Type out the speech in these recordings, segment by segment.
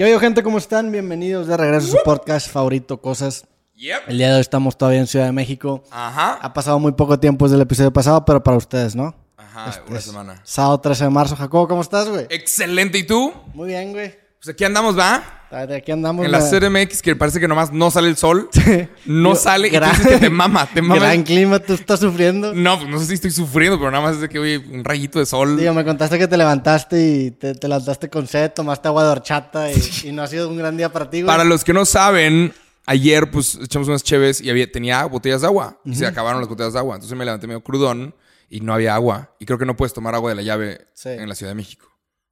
¿Qué oye, gente? ¿Cómo están? Bienvenidos de regreso a su podcast favorito, Cosas. Yep. El día de hoy estamos todavía en Ciudad de México. Ajá. Ha pasado muy poco tiempo desde el episodio pasado, pero para ustedes, ¿no? Ajá, una semana. Sábado 13 de marzo. Jacobo, ¿cómo estás, güey? Excelente. ¿Y tú? Muy bien, güey. Pues aquí andamos, ¿va? De aquí andamos. En la CDMX, que parece que nomás no sale el sol. No Yo- sale. Y tú gran- dices que te mama, te mama. Gran clima, tú estás sufriendo. No, pues no sé si estoy sufriendo, pero nada más es de que, oye, un rayito de sol. Digo, me contaste que te levantaste y te, te levantaste con sed, tomaste agua de horchata y, y no ha sido un gran día para ti, güey. Para los que no saben, ayer pues echamos unas cheves y había, tenía botellas de agua. Y se acabaron las botellas de agua. Entonces me levanté medio crudón y no había agua. Y creo que no puedes tomar agua de la llave Sí. en la Ciudad de México.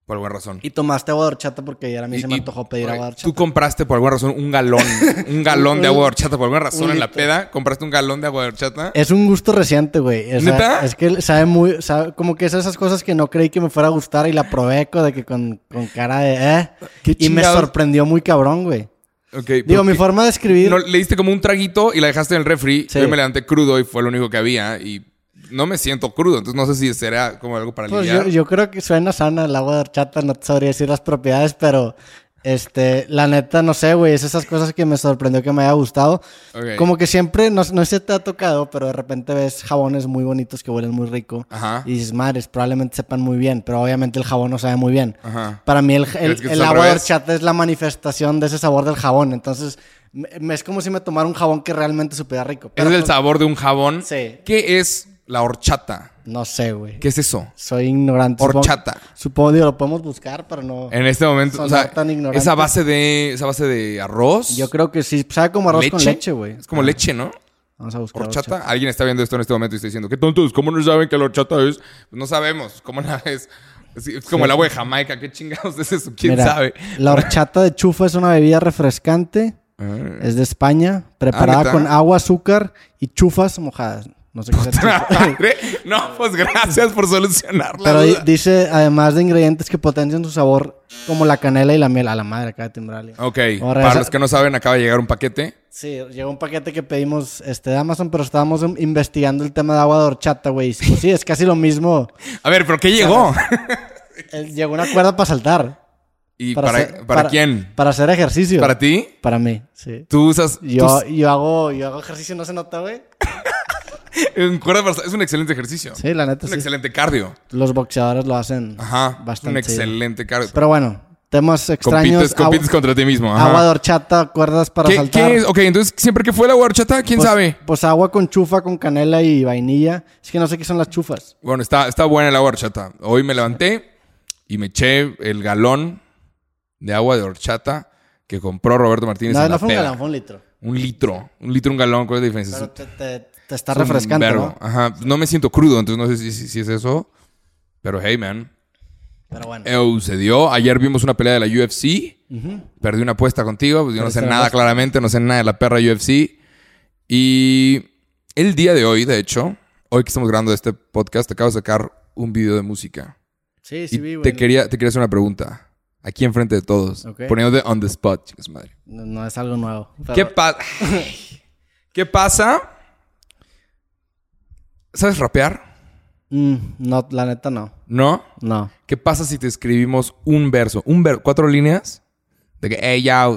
Por alguna razón. Y tomaste agua de horchata porque ayer a mí Y- se me antojó pedir agua de horchata. Tú compraste por alguna razón un galón, un galón de agua de horchata. Por alguna razón en la peda, compraste un galón de agua de horchata. Es un gusto reciente, güey. O sea, ¿Neta? Es que sabe muy... sabe- como que es esas cosas que no creí que me fuera a gustar y la probé de que con, con cara de... ¿eh? Qué Y me sorprendió muy cabrón, güey. Ok, Digo, mi forma de escribir... no, le diste como un traguito y la dejaste en el refri. Sí. Yo me levanté crudo y fue lo único que había. Y no me siento crudo. Entonces no sé si será como algo para pues yo, yo creo que suena sana el agua de horchata. No te sabría decir las propiedades, pero... Este, la neta, no sé, güey. Es esas cosas que me sorprendió que me haya gustado. Ok. Como que siempre, no, no sé si te ha tocado, pero de repente ves jabones muy bonitos que huelen muy rico. Ajá. Y dices, madres, probablemente sepan muy bien, pero obviamente el jabón no sabe muy bien. Ajá. Para mí el, el- ¿Crees que el agua de horchata es la manifestación de ese sabor del jabón. Entonces, es como si me tomara un jabón que realmente supiera rico. Pero es el sabor de un jabón. Sí. ¿Qué es la horchata? No sé, güey. ¿Qué es eso? Soy ignorante. Supongo- Horchata. Supongo, digo, lo podemos buscar, pero no... En este momento, o sea, tan ignorante. esa base de esa base de arroz. Yo creo que sí. Sabe como arroz con leche, güey. Es como leche, ¿no? Vamos a buscar Horchata. Alguien está viendo esto en este momento y está diciendo, qué tontos, ¿cómo no saben que la horchata es? Pues no sabemos, ¿cómo la es? Es, como el agua de Jamaica, ¿qué chingados es eso? ¿Quién Mira, sabe? La horchata de chufa es una bebida refrescante. Ah. Es de España, preparada ¿neta? con agua, azúcar y chufas mojadas. No sé qué. Madre. no, pues gracias por solucionar la Pero duda. dice, además de ingredientes que potencian su sabor, como la canela y la miel. A la madre, acaba de timbrarle. Ok, para los que no saben, acaba de llegar un paquete. Sí, llegó un paquete que pedimos este, de Amazon, pero estábamos em- investigando el tema de agua de horchata, güey. Pues sí, es casi lo mismo. A ver, ¿pero qué llegó? Eh, Llegó una cuerda para saltar. ¿Y para, hacer- para, quién? Para hacer ejercicio. ¿Para ti? Para mí, sí. Tú usas... Yo, yo, hago, yo hago ejercicio, ¿no se nota, güey? en cuerda para- es un excelente ejercicio. Sí, la neta, Es un sí. excelente cardio. Los boxeadores lo hacen Ajá. bastante. un excelente cardio. Pero bueno, temas extraños. compites contra ti mismo. Ajá. agua de horchata, cuerdas para ¿Qué, saltar. qué es? Ok, entonces, ¿siempre que fue la agua de horchata? ¿Quién Pues- sabe? Pues agua con chufa, con canela y vainilla. Es que no sé qué son las chufas. Bueno, está, está buena el agua de horchata. Hoy me levanté y me eché el galón de agua de horchata que compró Roberto Martínez No, en no la fue un galán, fue un litro. Un litro. Un litro, un galón. ¿Cuál es la diferencia? Pero te, te- te está es refrescante. ¿no? Ajá. No me siento crudo, entonces no sé si, si- si es eso. Pero hey, man. Pero bueno. Eu, se dio. Ayer vimos una pelea de la UFC. Perdí una apuesta contigo. Pues yo no sé nada claramente. No sé nada de la perra UFC. Y el día de hoy, de hecho, hoy que estamos grabando este podcast, te acabo de sacar un video de música. Sí, Y sí, vi, güey. te quería, te quería hacer una pregunta. Aquí enfrente de todos. Poniéndote on the spot, chicas madre. No, no es algo nuevo. pero- ¿Qué, pa- ¿Qué pasa? ¿Sabes rapear? Mm, no, la neta no. ¿No? No. ¿Qué pasa si te escribimos un verso? Un ver cuatro líneas. De que, hey, ya,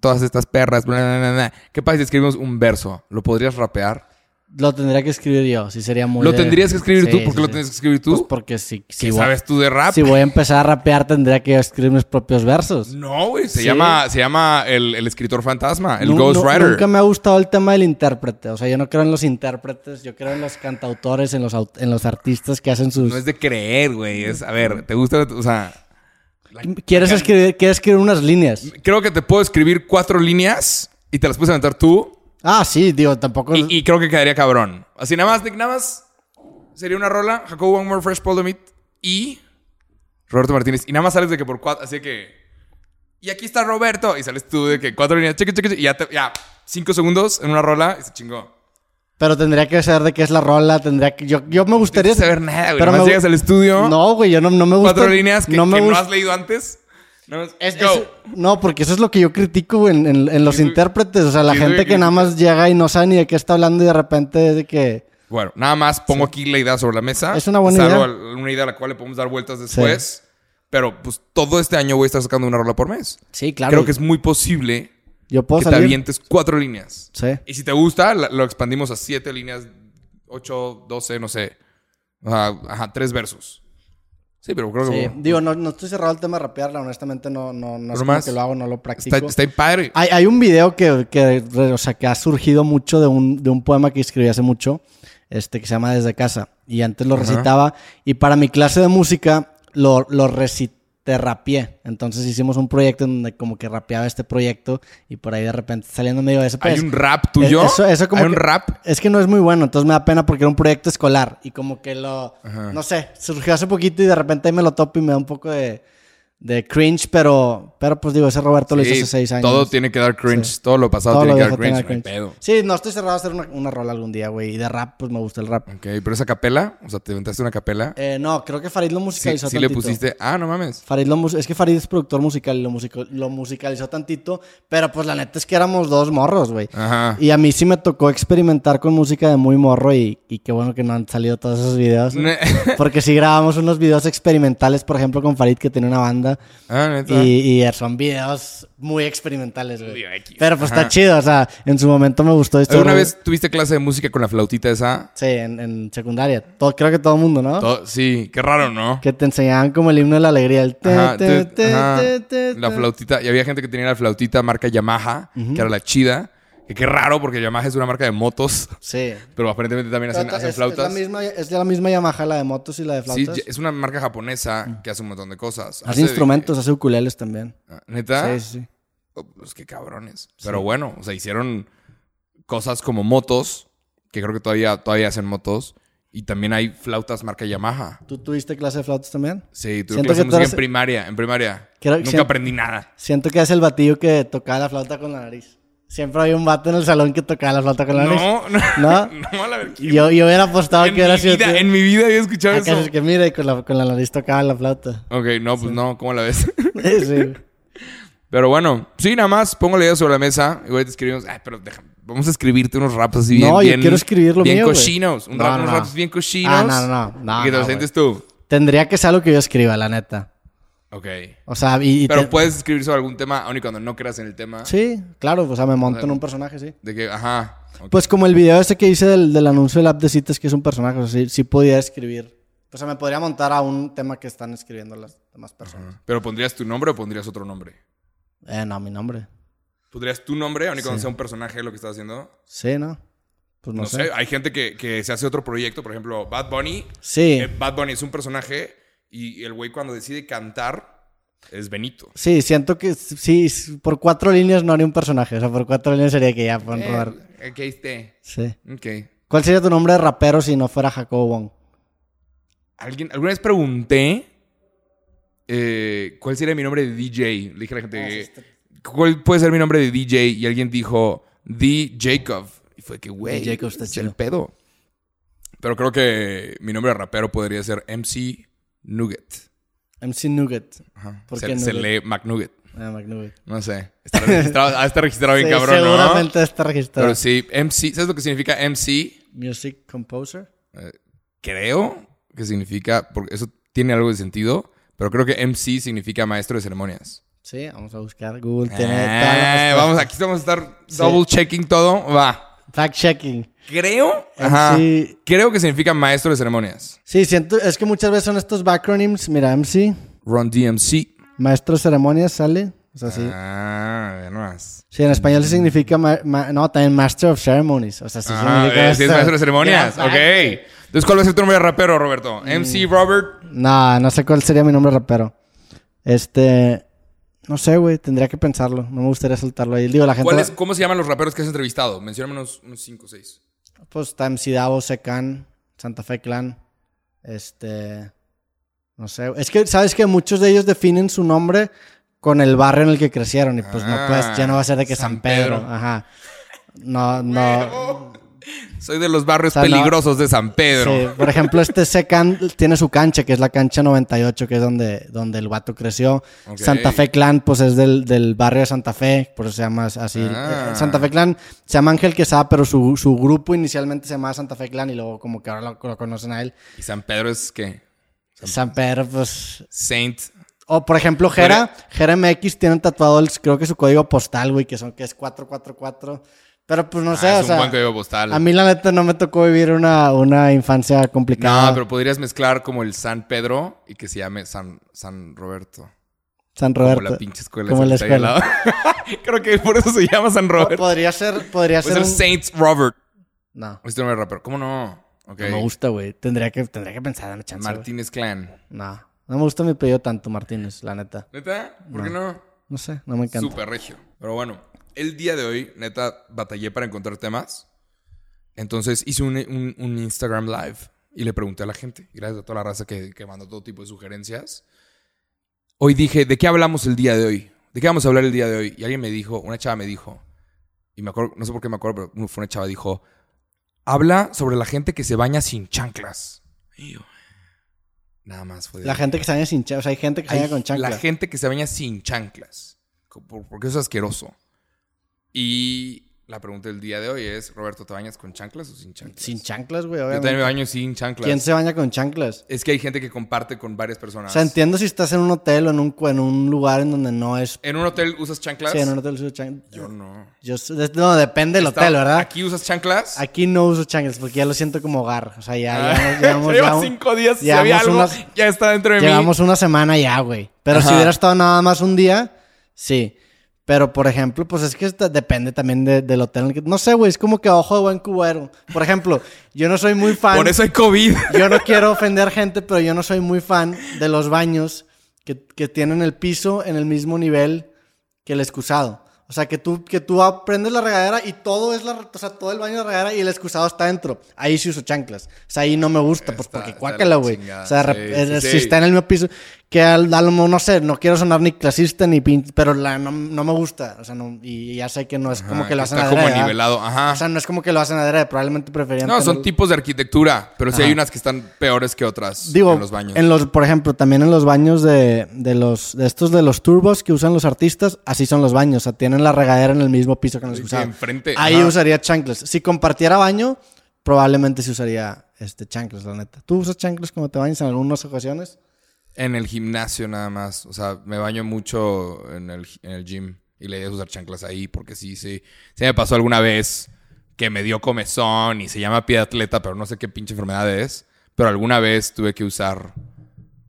todas estas perras, bla, bla, bla, bla. ¿Qué pasa si te escribimos un verso? ¿Lo podrías rapear? Lo tendría que escribir yo. Sí, sería muy. ¿Lo de- tendrías que escribir Sí, tú? ¿Por sí, qué lo sí. tienes que escribir tú? Pues porque si, si ¿Qué voy, sabes tú de rap? si voy a empezar a rapear, tendría que escribir mis propios versos. No, güey. Se llama, se llama el, el escritor fantasma, el Nu- nu- ghostwriter. Nunca me ha gustado el tema del intérprete. O sea, yo no creo en los intérpretes. Yo creo en los cantautores, en los, en los artistas que hacen sus. No es de creer, güey. Es, a ver, ¿te gusta? O sea, ¿Quieres escribir, quieres escribir unas líneas? creo que te puedo escribir cuatro líneas y te las puedes aventar tú. Ah, sí, digo, tampoco. Y, y creo que quedaría cabrón. Así nada más, Nick, nada más. Sería una rola, Jacobo One More Fresh Paul Meat y Roberto Martínez. Y nada más sales de que por cuatro, así que... Y aquí está Roberto. Y sales tú de que cuatro líneas, cheque, cheque, cheque, y ya, te- ya cinco segundos en una rola y se chingó. Pero tendría que saber de qué es la rola, tendría que... Yo, yo me gustaría... No saber nada, güey. Pero me- llegas al estudio, No, güey, yo no, no me gusta... cuatro líneas que no que me no, gusta- has leído antes. Más, Es- es- no, porque eso es lo que yo critico en, en- en los intérpretes. O sea, la gente que nada más llega y no sabe ni de qué está hablando y de repente es de que... Bueno, nada más pongo aquí la idea sobre la mesa. Es una buena idea. una idea a la cual le podemos dar vueltas después. Pero pues todo este año voy a estar sacando una rola por mes. Sí, claro. Creo que es muy posible Yo puedo que te salir. avientes cuatro líneas. Sí. Y si te gusta, lo expandimos a siete líneas, ocho, doce, no sé. Ajá, ajá, tres versos. Sí, pero creo Sí. que Digo, no, no estoy cerrado al tema de rapearla. Honestamente, no, no, no es más, que lo hago, no lo practico. está, está padre. Hay, hay un video que, que, o sea, que ha surgido mucho de un, de un poema que escribí hace mucho, este, que se llama Desde Casa. Y antes lo Ajá. recitaba. Y para mi clase de música lo, lo recité, rapeé. Entonces hicimos un proyecto en donde como que rapeaba este proyecto. Y por ahí de repente saliendo medio de ese Hay un rap tuyo. Eso, eso como Hay un rap. Es que no es muy bueno, entonces me da pena porque era un proyecto escolar. Y como que lo. Ajá. No sé, surgió hace poquito y de repente ahí me lo topo y me da un poco de, de cringe, pero, pero pues digo, ese Roberto lo hizo hace seis años. Todo tiene que dar cringe. Todo lo pasado Todo tiene lo que dar cringe. no cringe. pedo. Sí, no estoy cerrado a hacer una, una rola algún día, güey. Y de rap, pues me gusta el rap. Ok, pero esa capela, o sea, te inventaste una capela. Eh, no, creo que Farid lo sí, musicalizó sí le tantito. pusiste. Ah, no mames. Farid lo es que Farid es productor musical y lo, musico- lo musicalizó tantito, pero pues la neta es que éramos dos morros, güey. Ajá. Y a mí sí me tocó experimentar con música de muy morro y, y qué bueno que no han salido todos esos videos. Porque sí grabamos unos videos experimentales, por ejemplo, con Farid que tiene una banda. Ah. Y, y son videos muy experimentales, güey. Pero pues Ajá. está chido, o sea, en su momento me gustó esto. ¿Alguna vez tuviste clase de música con la flautita esa? Sí, en, en secundaria. Todo, creo que todo el mundo, ¿no? Todo- sí, qué raro, ¿no? Que te enseñaban como el himno de la alegría. El te, Ajá, te, te- te, ajá. te, te, La flautita. Y había gente que tenía la flautita marca Yamaha, que era la chida. Que qué raro, porque Yamaha es una marca de motos. Sí. Pero aparentemente también hacen, Pero hacen es, flautas. Es la, misma, es de la misma Yamaha, la de motos y la de Sí, flautas. es una marca japonesa que hace un montón de cosas. hace instrumentos, hace ukuleles también. Ah, ¿Neta? Sí, sí, sí. Oh, Pues qué cabrones. Pero bueno, o sea, hicieron cosas como motos, que creo que todavía, todavía hacen motos. Y también hay flautas marca Yamaha. ¿Tú tuviste clase de flautas también? Sí, tuve Siento clase de que música eres- en primaria. En primaria. Creo- Nunca siento- aprendí nada. Siento que es el batillo que tocaba la flauta con la nariz. Siempre había un vato en el salón que tocaba la flauta con la nariz. No, no. ¿No? No, a la. Yo, yo hubiera apostado que era mi, vida, cierto. en mi vida había escuchado Acá eso. es que mira, y con la, con la nariz tocaba la flauta. Ok, no, pues no, ¿cómo la ves? sí. pero bueno, sí, nada más pongo la idea sobre la mesa. Y te escribimos, ay, pero deja, vamos a escribirte unos raps así bien. No, yo bien, quiero escribir lo Bien mío, güey. cochinos. Un No, rap, no, unos no. raps bien cochinos. Ah, no, no, no. Y que te lo sientes tú. Tendría que ser algo que yo escriba, la neta. Ok. O sea, y, y Pero te- puedes escribir sobre algún tema, aun y cuando no creas en el tema. Sí, claro, o sea, me monto O sea, en un personaje, sí. De que, ajá. Pues como el video ese que hice del, del anuncio del app de citas, que es un personaje, o sea, sí, sí podía escribir. O sea, me podría montar a un tema que están escribiendo las demás personas. Pero pondrías tu nombre o pondrías otro nombre. Eh, no, mi nombre. ¿Pondrías tu nombre, aun y cuando Sí. sea un personaje lo que estás haciendo? Sí, ¿no? Pues no, No, sé. sé. Hay gente que, que se hace otro proyecto, por ejemplo, Bad Bunny. Sí, Eh, Bad Bunny es un personaje y el güey cuando decide cantar es Benito. sí, siento que sí, por cuatro líneas no haría un personaje. O sea, por cuatro líneas sería que ya pon Eh, Robert. ok, esté. Sí. Ok. ¿Cuál sería tu nombre de rapero si no fuera Jacobo Wong? ¿Alguien, alguna vez pregunté eh, cuál sería mi nombre de DJ. Le dije a la gente, Ah, ¿cuál puede ser mi nombre de DJ? Y alguien dijo, D. Jacob. Y fue que, güey, D. Jacob está es chido. el pedo. Pero creo que mi nombre de rapero podría ser MC Nugget. MC Nugget. Ajá. ¿Por se, qué se lee McNugget. Ah, McNugget. No sé. Está registrado, ah, está registrado bien Sí, cabrón, ¿no? seguramente está registrado. Pero sí, MC, ¿sabes lo que significa MC? Music Composer. Creo que significa, porque eso tiene algo de sentido, pero creo que MC significa maestro de ceremonias. Sí, vamos a buscar. Google Eh, vamos, aquí vamos a estar Sí. double checking todo. Va. Fact checking. Creo. Ajá. MC. Creo que significa maestro de ceremonias. Sí, siento, es que muchas veces son estos backronym. Mira, MC, Run DMC. maestro de ceremonias, sale. O sea, sí. Ah, ve nomás. Sí, en español sí significa. ma- ma- no, también Master of Ceremonies. O sea, sí Ah, significa. eh, sí es maestro de ceremonias. Ok. Entonces, ¿cuál va a ser tu nombre de rapero, Roberto? Mm. MC Robert. No, no sé cuál sería mi nombre rapero. Este. No sé, güey. Tendría que pensarlo. No me gustaría soltarlo ahí. Digo, la gente. ¿Cuál va- es- ¿Cómo se llaman los raperos que has entrevistado? Mencióname unos 5 o 6. Pues está MC Davo, Secan, Santa Fe Clan. Este. No sé. Es que, ¿sabes que Muchos de ellos definen su nombre con el barrio en el que crecieron. Y pues no, pues ya no va a ser de que San San, Pedro. Pedro. Ajá. No, no. Soy de los barrios O sea, no- peligrosos de San Pedro. Sí, por ejemplo, este Secan tiene su cancha, que es la cancha 98, que es donde, donde el vato creció. Santa Fe Clan, pues es del, del barrio de Santa Fe, por eso se llama así. Ah. Eh, Santa Fe Clan se llama Ángel Quesada, pero su, su grupo inicialmente se llamaba Santa Fe Clan y luego como que ahora lo, lo conocen a él. ¿Y San Pedro es qué? San Pedro, pues... Saint. O por ejemplo, Jera, Jera MX tiene tatuado el, creo que su código postal, güey, que son que es 444. Pero pues no sé, Ah, o es un sea, buen código postal. a mí la neta no me tocó vivir una, una infancia complicada. No, pero podrías mezclar como el San Pedro y que se llame San, San Roberto. San Como Roberto. la pinche escuela. Como la escuela. Creo que por eso se llama San Roberto. Podría ser, podría ser ser un- Saint Robert. No, Este nombre rapero. ¿Cómo no? Ok. no me gusta, güey. Tendría que, tendría que pensar en la chance. Martínez Clan. No, no me gusta mi apellido tanto, Martínez, la neta. ¿Neta? ¿Por qué no? No sé, no me encanta. Súper regio. Pero bueno, el día de hoy, neta, batallé para encontrar temas. Entonces hice un, un- un Instagram Live y le pregunté a la gente. Gracias a toda la raza que, que mandó todo tipo de sugerencias. Hoy dije, ¿de qué hablamos el día de hoy? ¿De qué vamos a hablar el día de hoy? Y alguien me dijo, una chava me dijo, y me acuerdo, no sé por qué me acuerdo, pero fue una chava, dijo, habla sobre la gente que se baña sin chanclas. Y yo, nada más fue de- La gente que se baña sin chanclas. O sea, hay gente que se baña con chanclas. La gente que se baña sin chanclas. Porque eso es asqueroso. Y la pregunta del día de hoy es, Roberto, ¿te bañas con chanclas o sin chanclas? Sin chanclas, güey, Yo también me baño sin chanclas. ¿Quién se baña con chanclas? Es que hay gente que comparte con varias personas. O sea, entiendo si estás en un hotel o en un, en un lugar en donde no es... ¿En un hotel usas chanclas? Sí, en un hotel uso chanclas. Yo no. Yo, no, depende del Está- hotel, ¿verdad? Aquí, ¿Aquí usas chanclas? no uso chanclas porque ya lo siento como hogar. O sea, ya Ah, llevamos, llevamos, llevamos- cinco días. Si llevamos había algo, unas- ya está dentro de llevamos una semana ya, güey. Pero si hubiera estado nada más un día, sí. Pero, por ejemplo, pues es que depende también de- del hotel. en el que- No sé, güey, es como que a ojo de buen cubero. Por ejemplo, yo no soy muy fan... Por eso hay COVID. Yo no quiero ofender gente, pero yo no soy muy fan de los baños que, que tienen el piso en el mismo nivel que el excusado. O sea, que tú, que tú aprendes la regadera y todo es la, o sea, todo el baño de la regadera y el excusado está dentro. Ahí sí uso chanclas. O sea, ahí no me gusta, pues Está- porque cuácala, la güey. O sea, Sí, sí, si está en el mismo piso, que al, a lo mejor, no sé, no quiero sonar ni clasista ni pin, pero la, no, no me gusta. O sea, no, y ya sé que no es como Ajá, que lo hacen Está adrede, como nivelado. Ajá. O sea, no es como que lo hacen adrede, probablemente preferían no, son tipos de arquitectura. Pero sí Ajá. hay unas que están peores que otras Digo, en los baños. en los, por ejemplo, también en los baños de, de los de estos de los turbos que usan los artistas, así son los baños, o sea, tienen la regadera en el mismo piso que en el Sí, excusado. enfrente, Ahí ajá. usaría chanclas. Si compartiera baño, probablemente se usaría este chanclas, la neta. ¿Tú usas chanclas cuando te bañas en algunas ocasiones? En el gimnasio nada más. O sea, me baño mucho en el, en el gym. Y le idea es usar chanclas ahí porque sí, sí. Se me pasó alguna vez que me dio comezón y se llama pie de atleta, pero no sé qué pinche enfermedad es. Pero alguna vez tuve que usar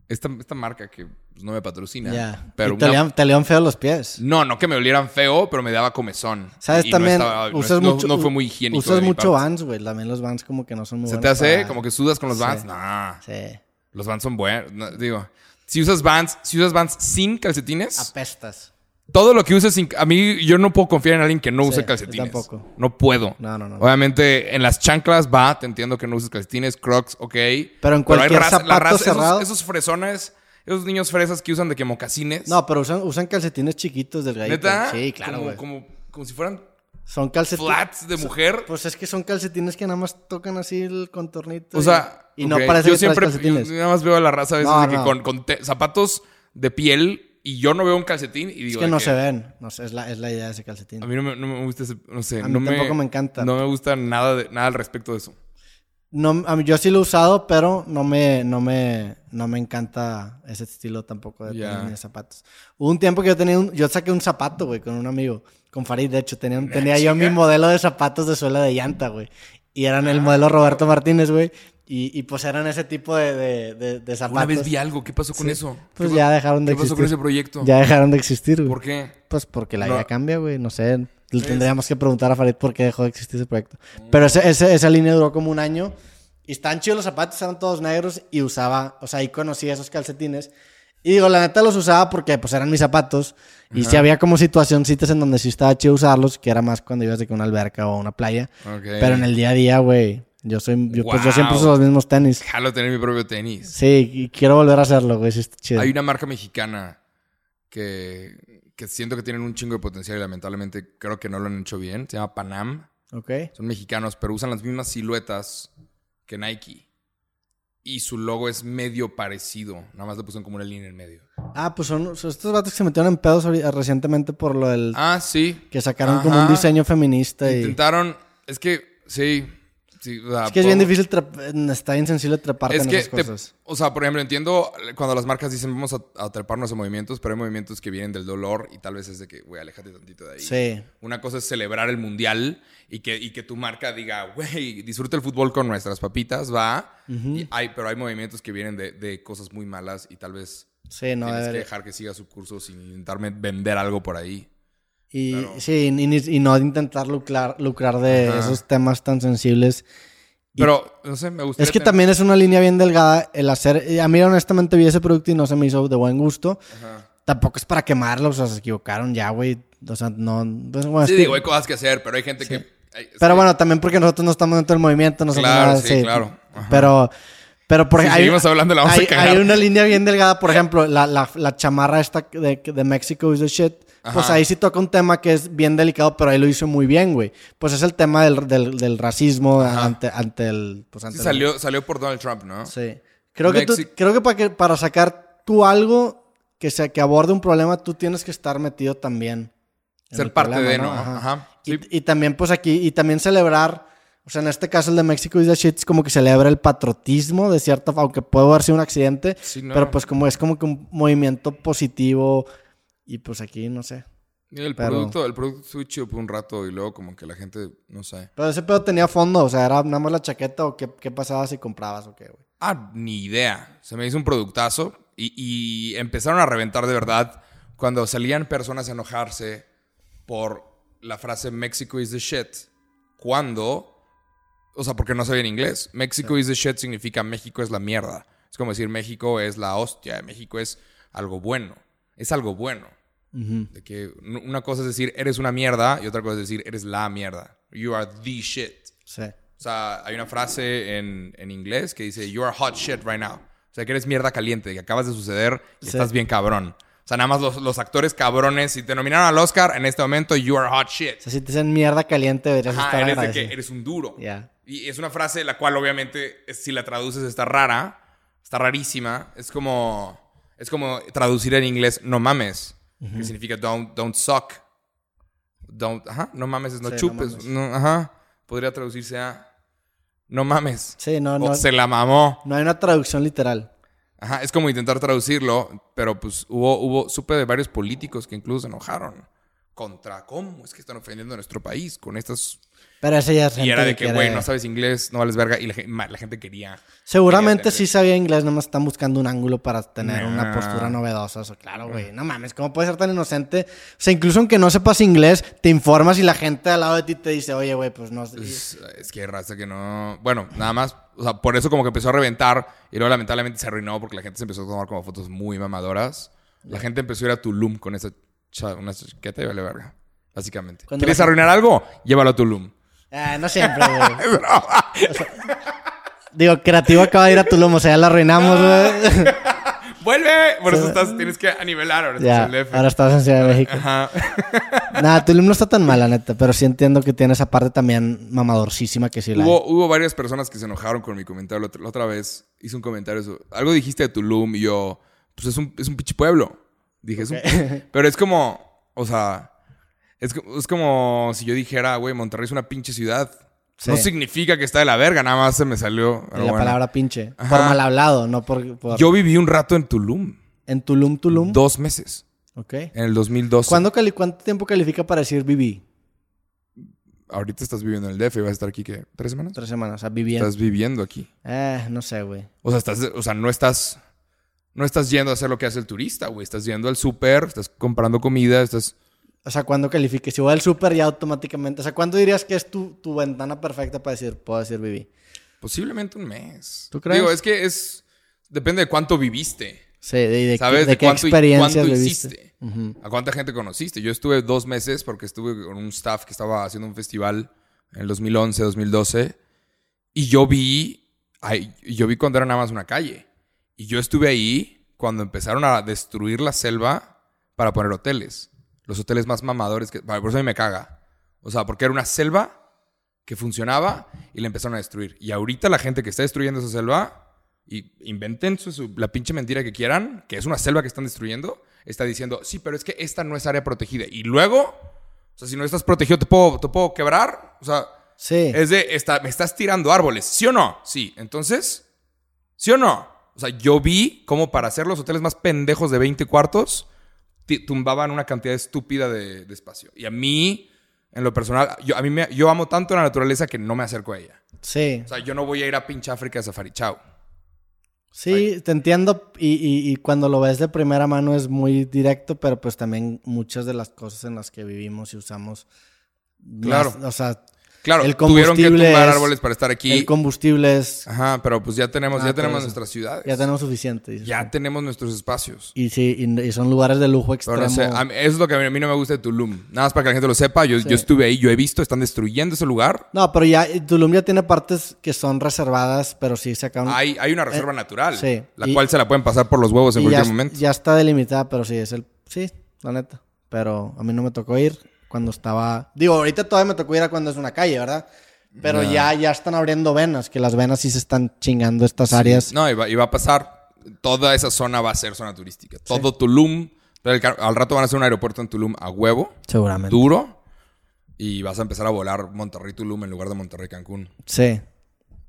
esta, esta marca que pues, no me patrocina. Ya. Pero te, una- te feo los pies. No, no que me olieran feo, pero me daba comezón. ¿Sabes Y no también? estaba- no- usas no, mucho, no fue muy higiénico. Usas mucho. Vans, güey. También los Vans como que no son muy ¿Se te buenos hace? para- Como que sudas con los Sí. Vans. Nah. Sí. Los Vans son buenos. No, digo, si usas Vans, si usas Vans sin calcetines, Apestas. todo lo que uses sin... A mí, yo no puedo confiar en alguien que no Sí, use yo calcetines. tampoco. No puedo. No, no, no. Obviamente, en las chanclas va, te entiendo que no uses calcetines, crocs, ok. Pero en cualquier zapato esos- cerrado. Esos, fresones, esos niños fresas que usan de que mocasines. No, pero usan, usan calcetines chiquitos, delgaditos. ¿Neta? Sí, claro, Como, güey. como, como si fueran Son calcetines. flats de mujer. Pues es que son calcetines que nada más tocan así el contornito. O sea, Y no ok, parece yo que siempre calcetines. yo nada más veo a la raza a veces No, de que no. con, con te- zapatos de piel y yo no veo un calcetín y Es digo que de no se ven. No sé, es la, es la idea de ese calcetín. A mí no me, no me gusta ese, no sé, A mí no tampoco me encanta. No me gusta nada, de, nada al respecto de eso. No, a mí- yo sí lo he usado, pero no me, no me, no me encanta ese estilo tampoco de tener mis zapatos. Hubo un tiempo que yo tenía un, yo saqué un zapato, güey, con un amigo, con Farid, de hecho, tenía, tenía yo mi modelo de zapatos de suela de llanta, güey. Y eran Ah, el modelo Roberto Martínez, güey. Y, y pues eran ese tipo de, de, de- de zapatos. Una vez vi algo, ¿qué pasó con eso? Pues ¿Qué ya dejaron de ¿Qué pasó existir. con ese proyecto? Ya dejaron de existir, güey. ¿Por qué? Pues porque la No. vida cambia, güey. No sé. Le tendríamos que preguntar a Farid por qué dejó de existir ese proyecto. Pero ese, ese- esa línea duró como un año. Y estaban chidos los zapatos, eran todos negros. Y usaba, o sea, ahí conocí esos calcetines. Y digo, la neta los usaba porque pues eran mis zapatos. Y sí había como situacioncitas en donde sí estaba chido usarlos, que era más cuando ibas de que a una alberca o a una playa. Ok. Pero en el día a día, güey, yo soy, yo, pues yo siempre uso los mismos tenis. Jalo tener mi propio tenis. Sí, y quiero volver a hacerlo, güey, sí está chido. Hay una marca mexicana que, que siento que tienen un chingo de potencial y lamentablemente creo que no lo han hecho bien. Se llama Panam. Ok. Son mexicanos, pero usan las mismas siluetas que Nike. Y su logo es medio parecido. Nada más le pusieron como una línea en medio. Ah, pues son, son estos vatos que se metieron en pedos recientemente por lo del... Ah, sí. Que sacaron como un diseño feminista y... Intentaron. Es que, sí. Sí, o sea, Es que es bien difícil, está bien sensible treparte Es en que, esas te- cosas. o sea, por ejemplo, entiendo cuando las marcas dicen vamos a, a treparnos a movimientos, pero hay movimientos que vienen del dolor y tal vez es de que, güey, aléjate tantito de ahí. Sí. Una cosa es celebrar el mundial y que, y que tu marca diga, güey, disfruta el fútbol con nuestras papitas, va. Y hay, pero hay movimientos que vienen de, de cosas muy malas y tal vez Sí, no tienes que dejar que siga su curso sin intentarme vender algo por ahí. Y Claro. sí, y, y no intentar lucrar, lucrar de Ajá. esos temas tan sensibles. Y- Pero, no sé, me gustaría... Es que tener- también es una línea bien delgada el hacer. A mí, honestamente, vi ese producto y no se me hizo de buen gusto. Ajá. Tampoco es para quemarlo, o sea, se equivocaron ya, güey. O sea, no. pues, bueno, es Sí, que- digo, hay cosas que hacer, pero hay gente que... hay- pero sí. bueno, también porque nosotros no estamos dentro del movimiento, no Claro, nada, sí, claro. Ajá. Pero, pero por Si hay- seguimos hablando, la vamos a hay, cagar. hay una línea bien delgada, por ejemplo, la, la, la chamarra esta de, de Mexico is the shit. Pues Ajá. ahí sí toca un tema que es bien delicado, pero ahí lo hizo muy bien, güey. Pues es el tema del, del, del racismo Ajá. ante, ante el. Pues Sí, ante el- salió, salió por Donald Trump, ¿no? Sí. Creo que, tú- Mexi- creo que para, que para sacar tú algo que, sea, que aborde un problema, tú tienes que estar metido también. Ser parte problema, de, ¿no? Ajá. Sí. Y, y también, pues aquí, y también celebrar, o sea, en este caso el de México is the shit, es como que celebra el patriotismo de cierta aunque puede haber sido un accidente, Sí, no. pero pues como es como que un movimiento positivo y pues aquí, no sé. El pero- producto, el producto estuvo chido por un rato y luego como que la gente, no sé. Pero ese pedo tenía fondo, o sea, era nada más la chaqueta o qué, qué pasaba si comprabas o qué, güey. Ah, ni idea. Se me hizo un productazo y, y empezaron a reventar de verdad cuando salían personas a enojarse por la frase Mexico is the shit. Cuando, o sea, porque no sabían inglés. Mexico is the shit significa México es la mierda. Es como decir México es la hostia, México es algo bueno. Es algo bueno. De que una cosa es decir eres una mierda y otra cosa es decir eres la mierda. You are the shit. Sí. O sea, hay una frase en, en inglés que dice, you are hot shit right now. O sea, que eres mierda caliente, que acabas de suceder y Sí. estás bien cabrón. O sea, nada más los, los actores cabrones, si te nominaron al Oscar, en este momento, you are hot shit. O sea, si te dicen mierda caliente, deberías Ajá, estar eres de que eres un duro. Ya. Y es una frase la cual obviamente, si la traduces, está rara. Está rarísima. Es como, es como traducir en inglés no mames. Que significa don't, don't suck. Don't, ajá, no mames es no Sí, chupes. no, ajá. Podría traducirse a no mames. Sí, no, O no, se la mamó. no hay una traducción literal. Ajá, es como intentar traducirlo, pero pues hubo, hubo, supe de varios políticos que incluso se enojaron contra cómo es que están ofendiendo a nuestro país con estas... Pero ese ya es Y era de que güey, quiere- no sabes inglés, no vales verga, y la, gen- ma- la gente quería... Seguramente sí sabía inglés, nomás están buscando un ángulo para tener una Nah. postura novedosa. Eso, claro, güey. No mames, ¿cómo puedes ser tan inocente? O sea, incluso aunque no sepas inglés, te informas y la gente al lado de ti te dice, oye, güey, pues no sé. Es, es que hay raza que no... Bueno, nada más, o sea, por eso como que empezó a reventar y luego lamentablemente se arruinó porque la gente se empezó a tomar como fotos muy mamadoras. La gente empezó a ir a Tulum con esa cha- una chaqueta y vale verga, básicamente. Cuando ¿Quieres la- arruinar algo? Llévalo a Tulum. Ah, no siempre, güey. Digo, creativo acaba de ir a Tulum, o sea, ya la arruinamos, güey. ¡Vuelve! Por eso estás, tienes que nivelar ahora. ya, estás en el ahora estás en Ciudad de México. Ajá. Nada, Tulum no está tan mala, neta, pero sí entiendo que tiene esa parte también mamadorcísima que sí la. Hubo, hubo varias personas que se enojaron con mi comentario. La otra, vez hice un comentario. so- algo dijiste de Tulum y yo, pues es un, es un pinche pueblo. Dije, es un- pero es como, o sea, es, es como si yo dijera, güey, Monterrey es una pinche ciudad. Sí. No significa que está de la verga, nada más se me salió. La bueno. palabra pinche. Ajá. Por mal hablado, no por... por- Yo viví un rato en Tulum. En Tulum, Tulum. Dos meses. Ok. En el 2012. ¿Cuándo cali- ¿Cuánto tiempo califica para decir viví? Ahorita estás viviendo en el DF y vas a estar aquí, ¿qué? ¿Tres semanas? Tres semanas, o sea, viviendo. Estás viviendo aquí. Eh, no sé, güey. O sea, estás, o sea, no estás, no estás yendo a hacer lo que hace el turista, güey. Estás yendo al súper, estás comprando comida, estás... O sea, ¿cuándo califique? Si voy al súper ya automáticamente. O sea, ¿cuándo dirías que es tu, tu ventana perfecta para decir, puedo decir viví? Posiblemente un mes. ¿Tú crees? Digo, es que es... Depende de cuánto viviste. Sí, de, de, ¿Sabes? de De, qué cuánto, experiencias cuánto viviste. hiciste. A cuánta gente conociste. Yo estuve dos meses porque estuve con un staff que estaba haciendo un festival en el 2011, 2012. Y yo vi... ay, yo vi cuando era nada más una calle. Y yo estuve ahí cuando empezaron a destruir la selva para poner hoteles. Los hoteles más mamadores que... Por eso a mí me caga. O sea, porque era una selva que funcionaba y la empezaron a destruir. Y ahorita la gente que está destruyendo esa selva, y inventen su- su- la pinche mentira que quieran, que es una selva que están destruyendo, está diciendo, sí, pero es que esta no es área protegida. Y luego, o sea, si no estás protegido, ¿te puedo, te puedo quebrar? O sea, Sí. Es de, está, me estás tirando árboles, ¿sí o no? Sí. Entonces, ¿sí o no? O sea, yo vi cómo para hacer los hoteles más pendejos de 20 cuartos, tumbaban una cantidad estúpida de, de espacio. Y a mí, en lo personal, yo, a mí me- yo amo tanto la naturaleza que no me acerco a ella. Sí. O sea, yo no voy a ir a pinche África de safari. Chao. Sí, te entiendo. Y, y- y cuando lo ves de primera mano es muy directo, pero pues también muchas de las cosas en las que vivimos y usamos. Claro. o sea, Claro, El tuvieron que tumbar es- árboles para estar aquí. el combustible es. Ajá, pero pues ya tenemos, Ah, ya tenemos eso. nuestras ciudades. Ya tenemos suficiente. dices Ya tú. tenemos nuestros espacios. Y sí, y, y son lugares de lujo extremo. no sé, mí- eso es lo que a mí no me gusta de Tulum. Nada más para que la gente lo sepa. Yo, yo estuve ahí, yo he visto, están destruyendo ese lugar. No, pero ya Tulum ya tiene partes que son reservadas, pero sí sacaron. Hay, hay una reserva natural, sí. la Y- cual se la pueden pasar por los huevos en y ya, cualquier momento. ya está delimitada, pero sí, es el. Sí, la neta. Pero a mí no me tocó ir cuando estaba. Digo, ahorita todavía me tocó ir a cuando es una calle, ¿verdad? Pero ya, ya están abriendo venas, que las venas sí se están chingando estas áreas. No, y va, y va a pasar. Toda esa zona va a ser zona turística. Todo Tulum. al rato van a hacer un aeropuerto en Tulum a huevo, Seguramente. duro. Y vas a empezar a volar Monterrey-Tulum en lugar de Monterrey-Cancún. Sí.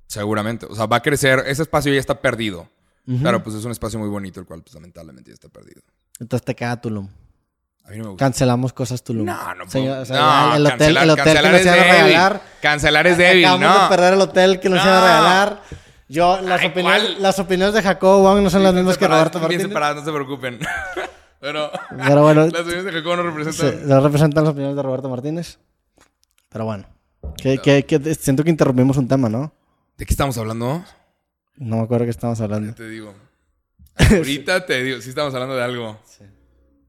Seguramente. O sea, va a crecer. Ese espacio ya está perdido. Pero pues es un espacio muy bonito, el cual pues lamentablemente ya está perdido. Entonces te queda Tulum. A mí no me gusta. Cancelamos cosas Tulum. No, no puedo. o sea, no, el hotel, cancelar, el hotel que nos iban a regalar. Cancelar es débil, Acabamos no. de perder el hotel que nos iban a regalar. Yo, las, Ay, opiniones, las opiniones de Jacobo Wong no son las mismas que Roberto están bien Martínez. separadas, no se preocupen. Pero Pero bueno, las opiniones de Jacobo no se- representan. no representan las opiniones de Roberto Martínez. Pero bueno. Que, que- que- siento que interrumpimos un tema, ¿no? ¿De qué estamos hablando? No me acuerdo qué estamos hablando. Te digo. Ahorita te digo, sí estamos hablando de algo.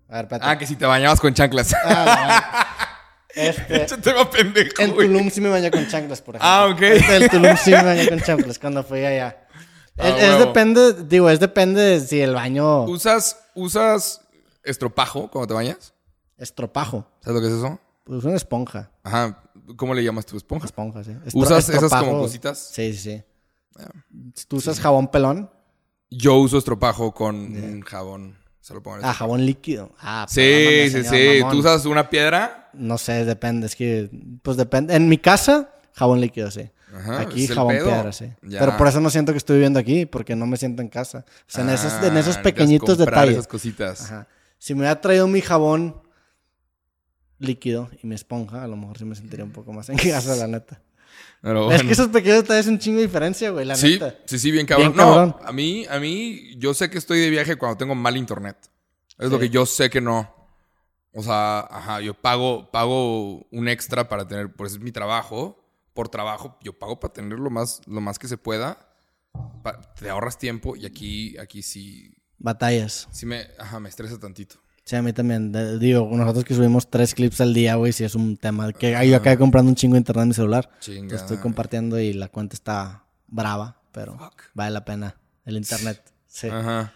A ver, espérate. Ah, que si te bañabas con chanclas. Ah, no. Este, Ese tema pendejo, en güey. Tulum sí me bañé con chanclas, por ejemplo. Ah, ok. Este, en Tulum sí me bañé con chanclas cuando fui allá. Ah, es, depende, digo, es depende de si el baño ¿Usas, ¿Usas estropajo cuando te bañas? estropajo. ¿Sabes lo que es eso? Pues una esponja. Ajá. ¿Cómo le llamas tu esponja? Esponja, sí. Estro- ¿Usas esas como cositas? Sí, sí, sí. ¿Tú usas jabón pelón? Yo uso estropajo con un jabón. Se lo pongo en el Ah, jabón líquido. Ah, Sí, sí, sí. ¿Tú usas una piedra? No sé, depende. Es que, pues depende. En mi casa, jabón líquido, sí. Ajá, aquí jabón pedo. piedra, sí. Ya. Pero por eso no siento que estoy viviendo aquí, porque no me siento en casa. O sea, en esos, en Ah, esos pequeñitos detalles. esas cositas. Ajá. Si me hubiera traído mi jabón líquido y mi esponja, a lo mejor sí me sentiría un poco más en casa, la neta. Pero Es que esos pequeños detalles es un chingo de diferencia, güey, la Sí, neta. sí, sí, bien cabrón. Bien cabrón. No, a mí, a mí, yo sé que estoy de viaje cuando tengo mal internet. Es lo que yo sé que no. O sea, ajá, yo pago, pago un extra para tener, pues es mi trabajo. Por trabajo, yo pago para tener lo más, lo más que se pueda. Pa- te ahorras tiempo y aquí, aquí sí, Batallas. sí me, ajá, me estresa tantito. Sí, a mí también. De- digo, nosotros que subimos tres clips al día, güey, sí es un tema. Que yo acabé comprando un chingo de internet en mi celular. Chinga. Lo estoy compartiendo y la cuenta está brava, pero Fuck. vale la pena el internet. Sí. Ajá.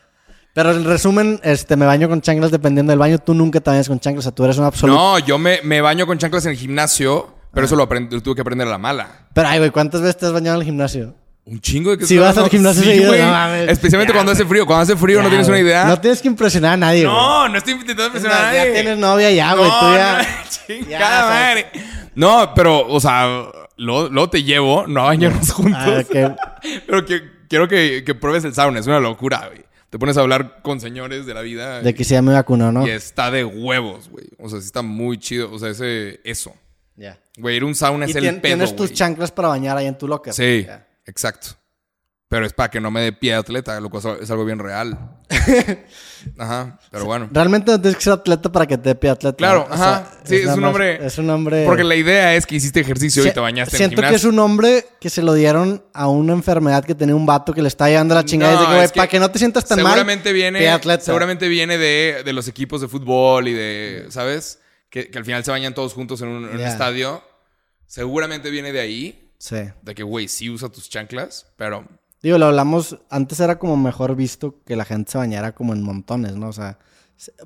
Pero en resumen, este, me baño con chanclas dependiendo del baño. Tú nunca te bañas con chanclas, o sea, tú eres un absoluto. No, yo me, me baño con chanclas en el gimnasio, pero eso lo, lo tuve que aprender a la mala. Pero, ay, güey, ¿cuántas veces te has bañado en el gimnasio? Un chingo de que Si vas al gimnasio Sí, seguido, güey. no mames. Especialmente Ya, cuando hace frío. Cuando hace frío no Ya, tienes güey. una idea. No tienes que impresionar a nadie, güey. No, no estoy intentando Es impresionar a nadie. ya tienes novia ya, güey. no, tú ya. no, chingada Ya, madre. No, pero, o sea, luego, luego te llevo, no a bañarnos juntos. Ah, ok. Pero que, quiero que, que pruebes el sauna, es una locura, güey. Te pones a hablar con señores de la vida De que sí ya me vacunó, ¿no? y está de huevos, güey. O sea, sí está muy chido. O sea, ese, eso. Ya. Güey, ir a un sauna Y es el tien- pedo, tienes tus güey. chanclas para bañar ahí en tu locker. Sí, Ya. Exacto. Pero es para que no me dé pie de atleta, lo cual es algo bien real. Ajá, pero bueno. Realmente no tienes que ser atleta para que te pide atleta. Claro, O sea, ajá. Sí, es nada un hombre- Es un hombre. Porque la idea es que hiciste ejercicio y te bañaste en el Siento que es un hombre que se lo dieron a una enfermedad que tenía un vato que le está llevando la chingada. y No, güey, es que para que no te sientas tan mal. seguramente viene, pide atleta. seguramente viene de, de los equipos de fútbol y de, ¿sabes? Que, que al final se bañan todos juntos en un, en un estadio. Seguramente viene de ahí, Sí. de que, güey, sí usa tus chanclas, pero Digo, lo hablamos, antes era como mejor visto que la gente se bañara como en montones, ¿no? O sea,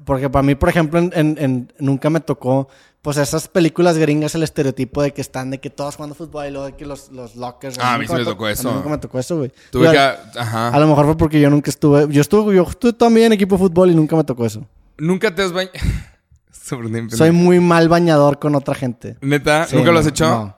porque para mí, por ejemplo, en, en- en- nunca me tocó, pues esas películas gringas, el estereotipo de que están, de que todos jugando fútbol y luego de que los, los lockers. Ah, a mí sí me to- tocó a mí eso. nunca me tocó eso, güey. tuve que... Ajá. a lo mejor fue porque yo nunca estuve, yo estuve, yo estuve también en equipo de fútbol y nunca me tocó eso. ¿Nunca te has bañado? Soy muy mal bañador con otra gente. ¿Neta? Sí, ¿Nunca lo has hecho? No.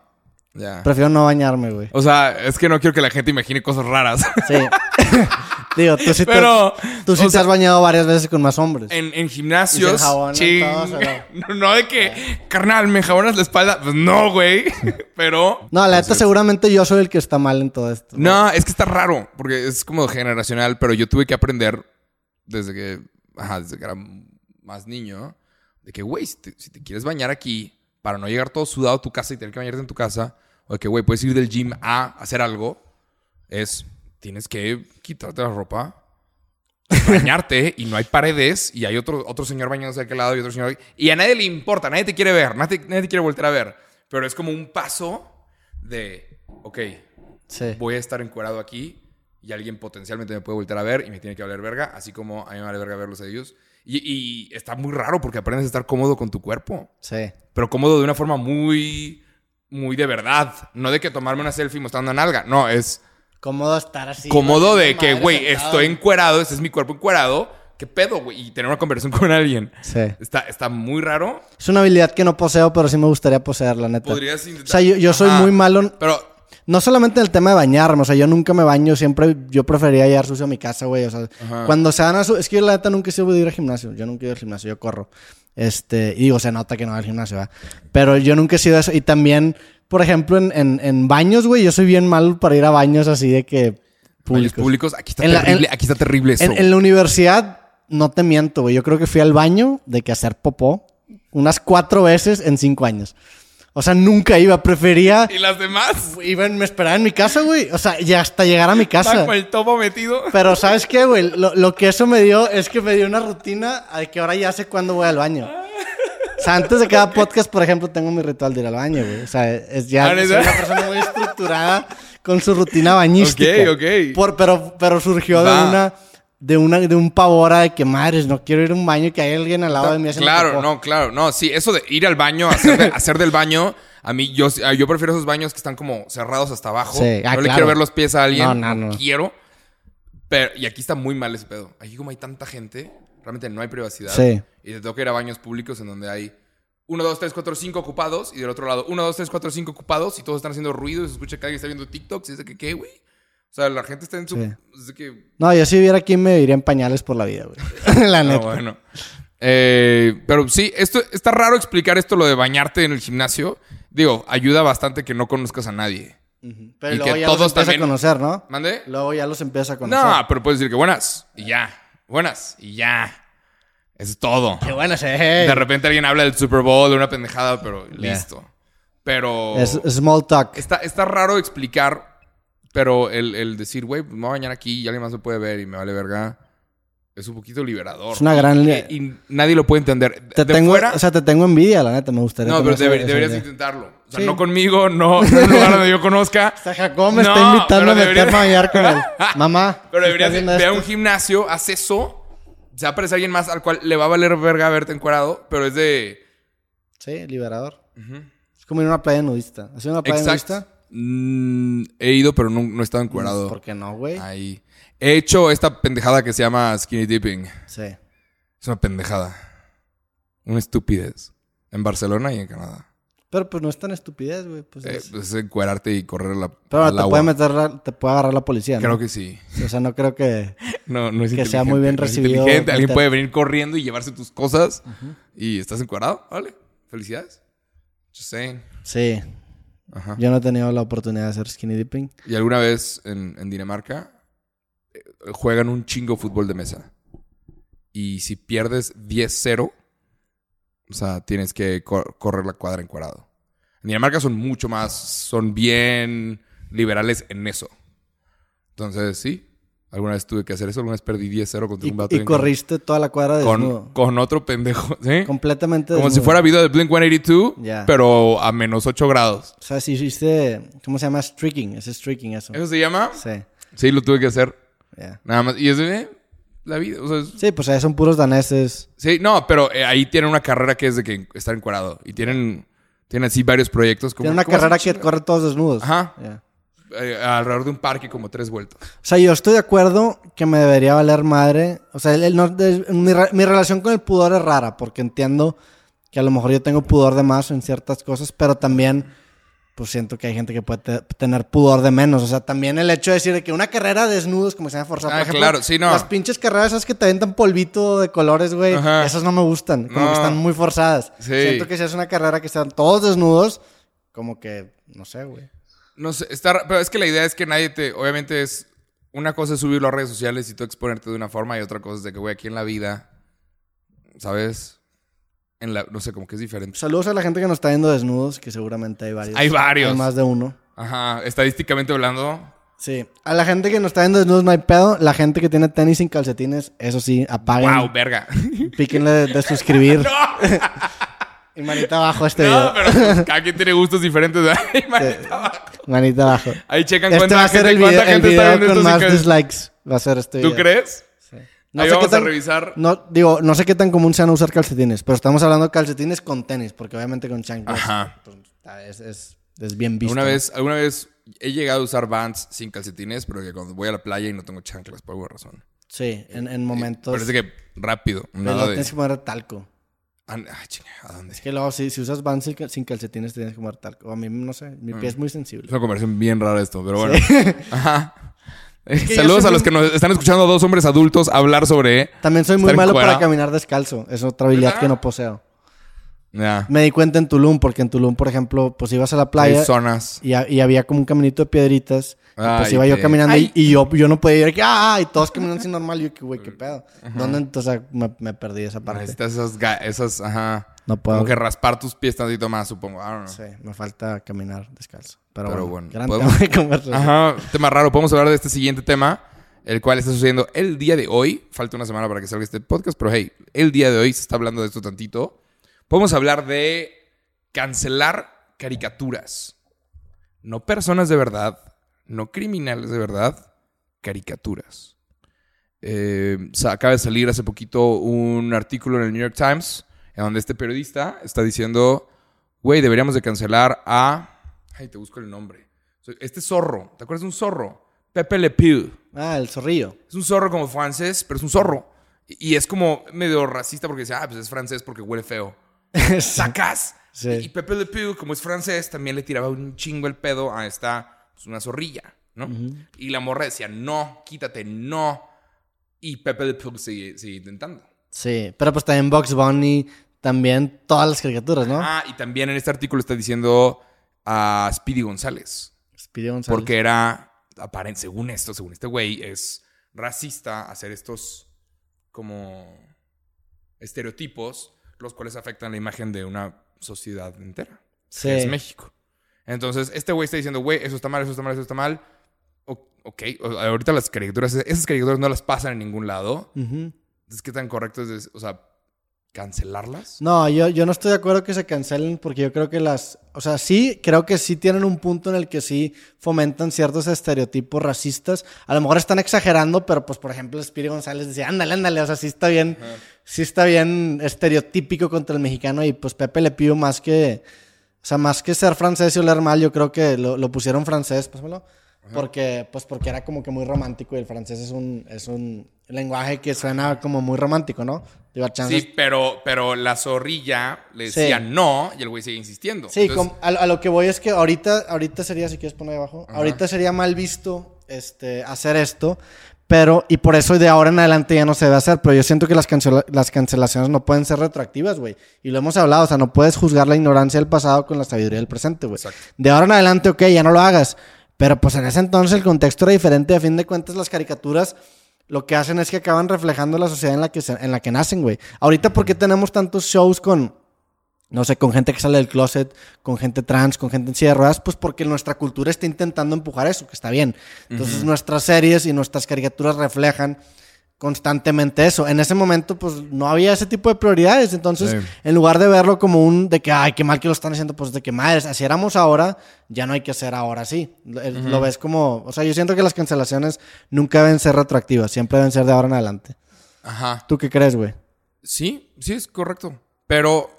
Prefiero no bañarme, güey. O sea, es que no quiero que la gente imagine cosas raras. Sí. Digo, tú sí, te- Pero, tú sí te sea, has bañado varias veces con más hombres. En, en gimnasios. ching. todos, ¿o no? no de que, carnal, me enjabonas la espalda. Pues no, güey. Pero. No, la neta, Entonces, seguramente yo soy el que está mal en todo esto. No, es que está raro. Porque es como generacional. Pero yo tuve que aprender desde que. Ajá, desde que era más niño. De que, güey, si te, si te quieres bañar aquí. Para no llegar todo sudado a tu casa y tener que bañarte en tu casa. O que, güey, puedes ir del gym a hacer algo. Es. Tienes que quitarte la ropa. bañarte y no hay paredes y hay otro, otro señor bañándose de aquel lado y otro señor... Y a nadie le importa, nadie te quiere ver, nadie, nadie te quiere voltear a ver. Pero es como un paso de, ok, Sí. voy a estar encuadrado aquí y alguien potencialmente me puede voltear a ver y me tiene que valer verga, así como a mí me vale verga verlos a ellos. Y, y está muy raro porque aprendes a estar cómodo con tu cuerpo, Sí. pero cómodo de una forma muy, muy de verdad. No de que tomarme una selfie mostrando nalga, no, es Cómodo estar así. cómodo de que, güey, estoy encuerado, este es mi cuerpo encuerado, ¿qué pedo, güey? Y tener una conversación con alguien. Sí. Está, está muy raro. Es una habilidad que no poseo, pero sí me gustaría poseer, la neta. Podrías O sea, yo, yo soy Ajá. muy malo. Pero, No solamente en el tema de bañarme, o sea, yo nunca me baño, siempre yo prefería llevar sucio a mi casa, güey. O sea, Ajá. cuando se van a su... Es que yo la neta nunca he sido de ir al gimnasio. Yo nunca he ido al gimnasio, yo corro. Este, y digo, se nota que no voy al gimnasio, ¿verdad? Pero yo nunca he sido eso. Y también, por ejemplo, en, en, en baños, güey, yo soy bien malo para ir a baños así de que públicos. públicos, aquí está En la- terrible, en- aquí está terrible eso. En la universidad, no te miento, güey. Yo creo que fui al baño de que hacer popó unas cuatro veces en cinco años. O sea, nunca iba, prefería... ¿Y las demás? Iba, me esperaba en mi casa, güey. O sea, ya hasta llegar a mi casa. con el topo metido. Pero ¿sabes qué, güey? Lo, lo que eso me dio es que me dio una rutina de que ahora ya sé cuándo voy al baño. O sea, antes de cada podcast, por ejemplo, tengo mi ritual de ir al baño, güey. O sea, es ya una persona muy estructurada con su rutina bañística. Ok, ok. Por- pero, pero surgió de una, de una, de un pavor a de que madres, no quiero ir a un baño y que hay alguien al lado de mí Claro, popó". no, claro. No, sí, eso de ir al baño, hacer, de- hacer del baño, a mí, yo, yo prefiero esos baños que están como cerrados hasta abajo. Sí, ah, no le quiero ver los pies a alguien. No, no, no. Quiero. Pero, y aquí está muy mal ese pedo. Aquí como hay tanta gente, realmente no hay privacidad. Sí. Y te toca ir a baños públicos en donde hay 1, 2, 3, 4, 5 ocupados y del otro lado 1, 2, 3, 4, 5 ocupados y todos están haciendo ruido y se escucha que alguien está viendo TikToks y de que, ¿qué, güey? O sea, la gente está en su... Sí. Es de que... No, yo si viviera aquí me iría en pañales por la vida, güey. la Ah, neta. bueno. Eh, pero sí, esto está raro explicar esto lo de bañarte en el gimnasio. Digo, ayuda bastante que no conozcas a nadie. Pero Y luego que ya todos los empieza también- a conocer, ¿no? ¿Mande? Luego ya los empieza a conocer. No, pero puedes decir que buenas y ya. Buenas y ya. Eso es todo. Qué bueno se De repente alguien habla del Super Bowl, de una pendejada, pero listo. Pero Es small talk. está, está raro explicar, pero el, el decir, güey, pues me voy a bañar aquí y alguien más me puede ver y me vale verga, es un poquito liberador. Es una gran... Y, y nadie lo puede entender. te de tengo, fuera, o sea, te tengo envidia, la neta, me gustaría. no, pero deber- deberías idea. intentarlo. O sea, Sí. no conmigo, no, no en un lugar donde yo conozca. O sea, Jacob me No, está invitando a pero meterme a bañar con él. Mamá. Pero deberías ve a un gimnasio, haz eso. Se va a aparecer alguien más al cual le va a valer verga verte encuadrado, pero es de. Sí, liberador. Es como ir a una playa nudista. ¿Has ido a una playa Exacto. nudista? Mm, he ido, pero no, no he estado encuadrado. ¿Por qué no, güey? Ahí. He hecho esta pendejada que se llama skinny dipping. Sí. Es una pendejada. Una estupidez. En Barcelona y en Canadá. Pero pues no es tan estupidez, güey. Pues, Eh, es- pues es encuerarte y correr la, Pero al te agua. puede meter, te puede agarrar la policía, ¿no? Creo que sí. O sea, no creo que... No, no es Que sea muy bien no recibido inteligente. Alguien meter- puede venir corriendo y llevarse tus cosas. Y estás encuadrado. Vale. Felicidades. Just saying. Sí. Ajá. Yo no he tenido la oportunidad de hacer skinny dipping. Y alguna vez en, en Dinamarca eh, juegan un chingo fútbol de mesa. Y si pierdes 10-0, o sea, tienes que cor- correr la cuadra encuadrado. En Dinamarca son mucho más, son bien liberales en eso. Entonces, sí. Alguna vez tuve que hacer eso. Alguna vez perdí 10-0 contra Y, un vato. y corriste toda la cuadra con, desnudo. con otro pendejo. ¿sí? Completamente Como si desnudo. fuera video de Blink 182, Ya. pero a menos 8 grados. O sea, si hiciste... ¿Cómo se llama? Streaking. Es streaking eso. ¿Eso se llama? Sí. Sí, lo tuve que hacer. ya. Nada más. Y es de eh, la vida. O sea, es- Sí, pues ahí son puros daneses. Sí, no, pero eh, ahí tienen una carrera que es de que estar encuadrado. Y tienen, tienen así varios proyectos. Como, Tiene una ¿cómo se carrera que corre todos desnudos. Ajá. Ya. Eh, alrededor de un parque como tres vueltas. O sea, yo estoy de acuerdo que me debería valer madre. O sea, el- el no- mi, mi relación con el pudor es rara, porque entiendo que a lo mejor yo tengo pudor de más en ciertas cosas, pero también pues siento que hay gente que puede te- tener pudor de menos. O sea, también el hecho de decir de que una carrera de desnudos como se llama forzada. Ah, por ejemplo, claro, sí, no. Las pinches carreras esas que te aventan polvito de colores, güey. Esas no me gustan. Como No. que están muy forzadas. Sí. Siento que si es una carrera que están todos desnudos, como que, no sé, güey. No sé, está, pero es que la idea es que nadie te, obviamente es, una cosa es subirlo a redes sociales y tú exponerte de una forma y otra cosa es de que, güey, aquí en la vida, ¿sabes? En la, no sé, como que es diferente. Saludos a la gente que nos está viendo desnudos, que seguramente hay varios. Hay varios. Hay más de uno. Ajá, estadísticamente hablando, Sí. A la gente que nos está viendo desnudos no hay pedo. La gente que tiene tenis sin calcetines, eso sí, apaguen. wow, verga. Píquenle de, de suscribir. y manita abajo a este No, video. pero pues, cada quien tiene gustos diferentes. ¿verdad? Manita abajo. Manita abajo. Ahí checan Este cuánta va a ser gente, el video, el video viendo con más dislikes. Va a ser este ¿Tú video. crees? No Ahí sé, qué vamos a tan, revisar. no, digo, no sé qué tan común sean usar calcetines, pero estamos hablando de calcetines con tenis, porque obviamente con chanclas Ajá. pues, es, es- es bien visto. Una vez, alguna vez he llegado a usar Vans sin calcetines, pero que cuando voy a la playa y no tengo chanclas por alguna razón. Sí, en, en momentos. Parece que rápido. pero Nada de... tienes que poner talco. Ah, ah, chinga, ¿a dónde? Es que luego, si, si usas Vans sin cal- sin calcetines, tienes que poner talco. A mí, no sé, mi Mm. pie es muy sensible. Es una conversación bien rara esto, pero bueno. Ajá. Que Saludos a los que nos están escuchando a dos hombres adultos hablar sobre... También soy muy malo para caminar descalzo. Es otra habilidad ¿Verdad? que no poseo. Me di cuenta en Tulum, porque en Tulum, por ejemplo, pues ibas a la playa Hay zonas. y, ha- y había como un caminito de piedritas. Y pues Ay, iba yo caminando y, y yo, yo no podía ir aquí, ¡ah! Y todos caminando así normal. Y yo, que güey, qué pedo. ¿Dónde entonces me, me perdí esa parte? Necesitas esas, esas, ajá. No puedo. Como que raspar tus pies tantito más, supongo. I don't know. Sí, me falta caminar descalzo. Pero, Pero bueno, bueno, gran podemos- tema de conversación. Ajá, tema raro. Podemos hablar de este siguiente tema, el cual está sucediendo el día de hoy. Falta una semana para que salga este podcast, pero hey, el día de hoy se está hablando de esto tantito. Podemos hablar de cancelar caricaturas. No personas de verdad, no criminales de verdad, caricaturas. Eh, acaba de salir hace poquito un artículo en el New York Times en donde este periodista está diciendo, güey, deberíamos de cancelar a... Ay, te busco el nombre. Este zorro, ¿te acuerdas de un zorro? Pepe Le Pew. Ah, el zorrillo. Es un zorro como francés, pero es un zorro. Y y es como medio racista porque dice, ah, pues es francés porque huele feo. ¡Sacas! Sí. Y Pepe Le Pew, como es francés, también le tiraba un chingo el pedo a esta, pues una zorrilla, ¿no? Y la morra decía, no, quítate, no. Y Pepe Le Pew sigue, sigue intentando. Sí, pero pues también Box Bunny, también todas las caricaturas, ¿no? Ah, y también en este artículo está diciendo a Speedy González. Speedy González. Porque era, aparen- según esto, según este güey, es racista hacer estos como estereotipos, los cuales afectan la imagen de una sociedad entera. Sí. que es México. Entonces, este güey está diciendo, güey, eso está mal, eso está mal, eso está mal. O- ok, ahorita las caricaturas, esas caricaturas no las pasan en ningún lado. Ujú. Entonces, ¿qué tan correcto es, o sea, cancelarlas? No, yo, yo no estoy de acuerdo que se cancelen porque yo creo que las... O sea, sí, creo que sí tienen un punto en el que sí fomentan ciertos estereotipos racistas. A lo mejor están exagerando, pero pues por ejemplo Speedy González decía, ándale, ándale, o sea, sí está bien, sí está bien estereotípico contra el mexicano y pues Pepe le pido más que... O sea, más que ser francés y oler mal, yo creo que lo, lo pusieron francés, pásamelo. Porque, pues porque era como que muy romántico y el francés es un, es un lenguaje que suena como muy romántico, ¿no? Digo, Sí, pero, pero la zorrilla le Sí. decía no y el güey sigue insistiendo. Sí, Entonces, a lo que voy es que ahorita, ahorita sería, si quieres poner ahí abajo, ahorita sería mal visto este, hacer esto, pero, y por eso de ahora en adelante ya no se debe hacer, pero yo siento que las, las cancelaciones no pueden ser retroactivas, güey. Y lo hemos hablado, o sea, no puedes juzgar la ignorancia del pasado con la sabiduría del presente, güey. De ahora en adelante, ok, ya no lo hagas, pero pues en ese entonces el contexto era diferente, a fin de cuentas las caricaturas lo que hacen es que acaban reflejando la sociedad en la que, se- en la que nacen, güey. Ahorita, ¿por qué tenemos tantos shows con, no sé, con gente que sale del closet, con gente trans, con gente en silla de ruedas? Pues porque nuestra cultura está intentando empujar eso, que está bien. Entonces, nuestras series y nuestras caricaturas reflejan constantemente eso. En ese momento, pues no había ese tipo de prioridades. Entonces, Sí. en lugar de verlo como un de que, ay, qué mal que lo están haciendo, pues de que madres, así éramos ahora, ya no hay que hacer ahora el- lo ves como, o sea, yo siento que las cancelaciones nunca deben ser retroactivas, siempre deben ser de ahora en adelante. Ajá. ¿Tú qué crees, güey? Sí, sí, es correcto. Pero,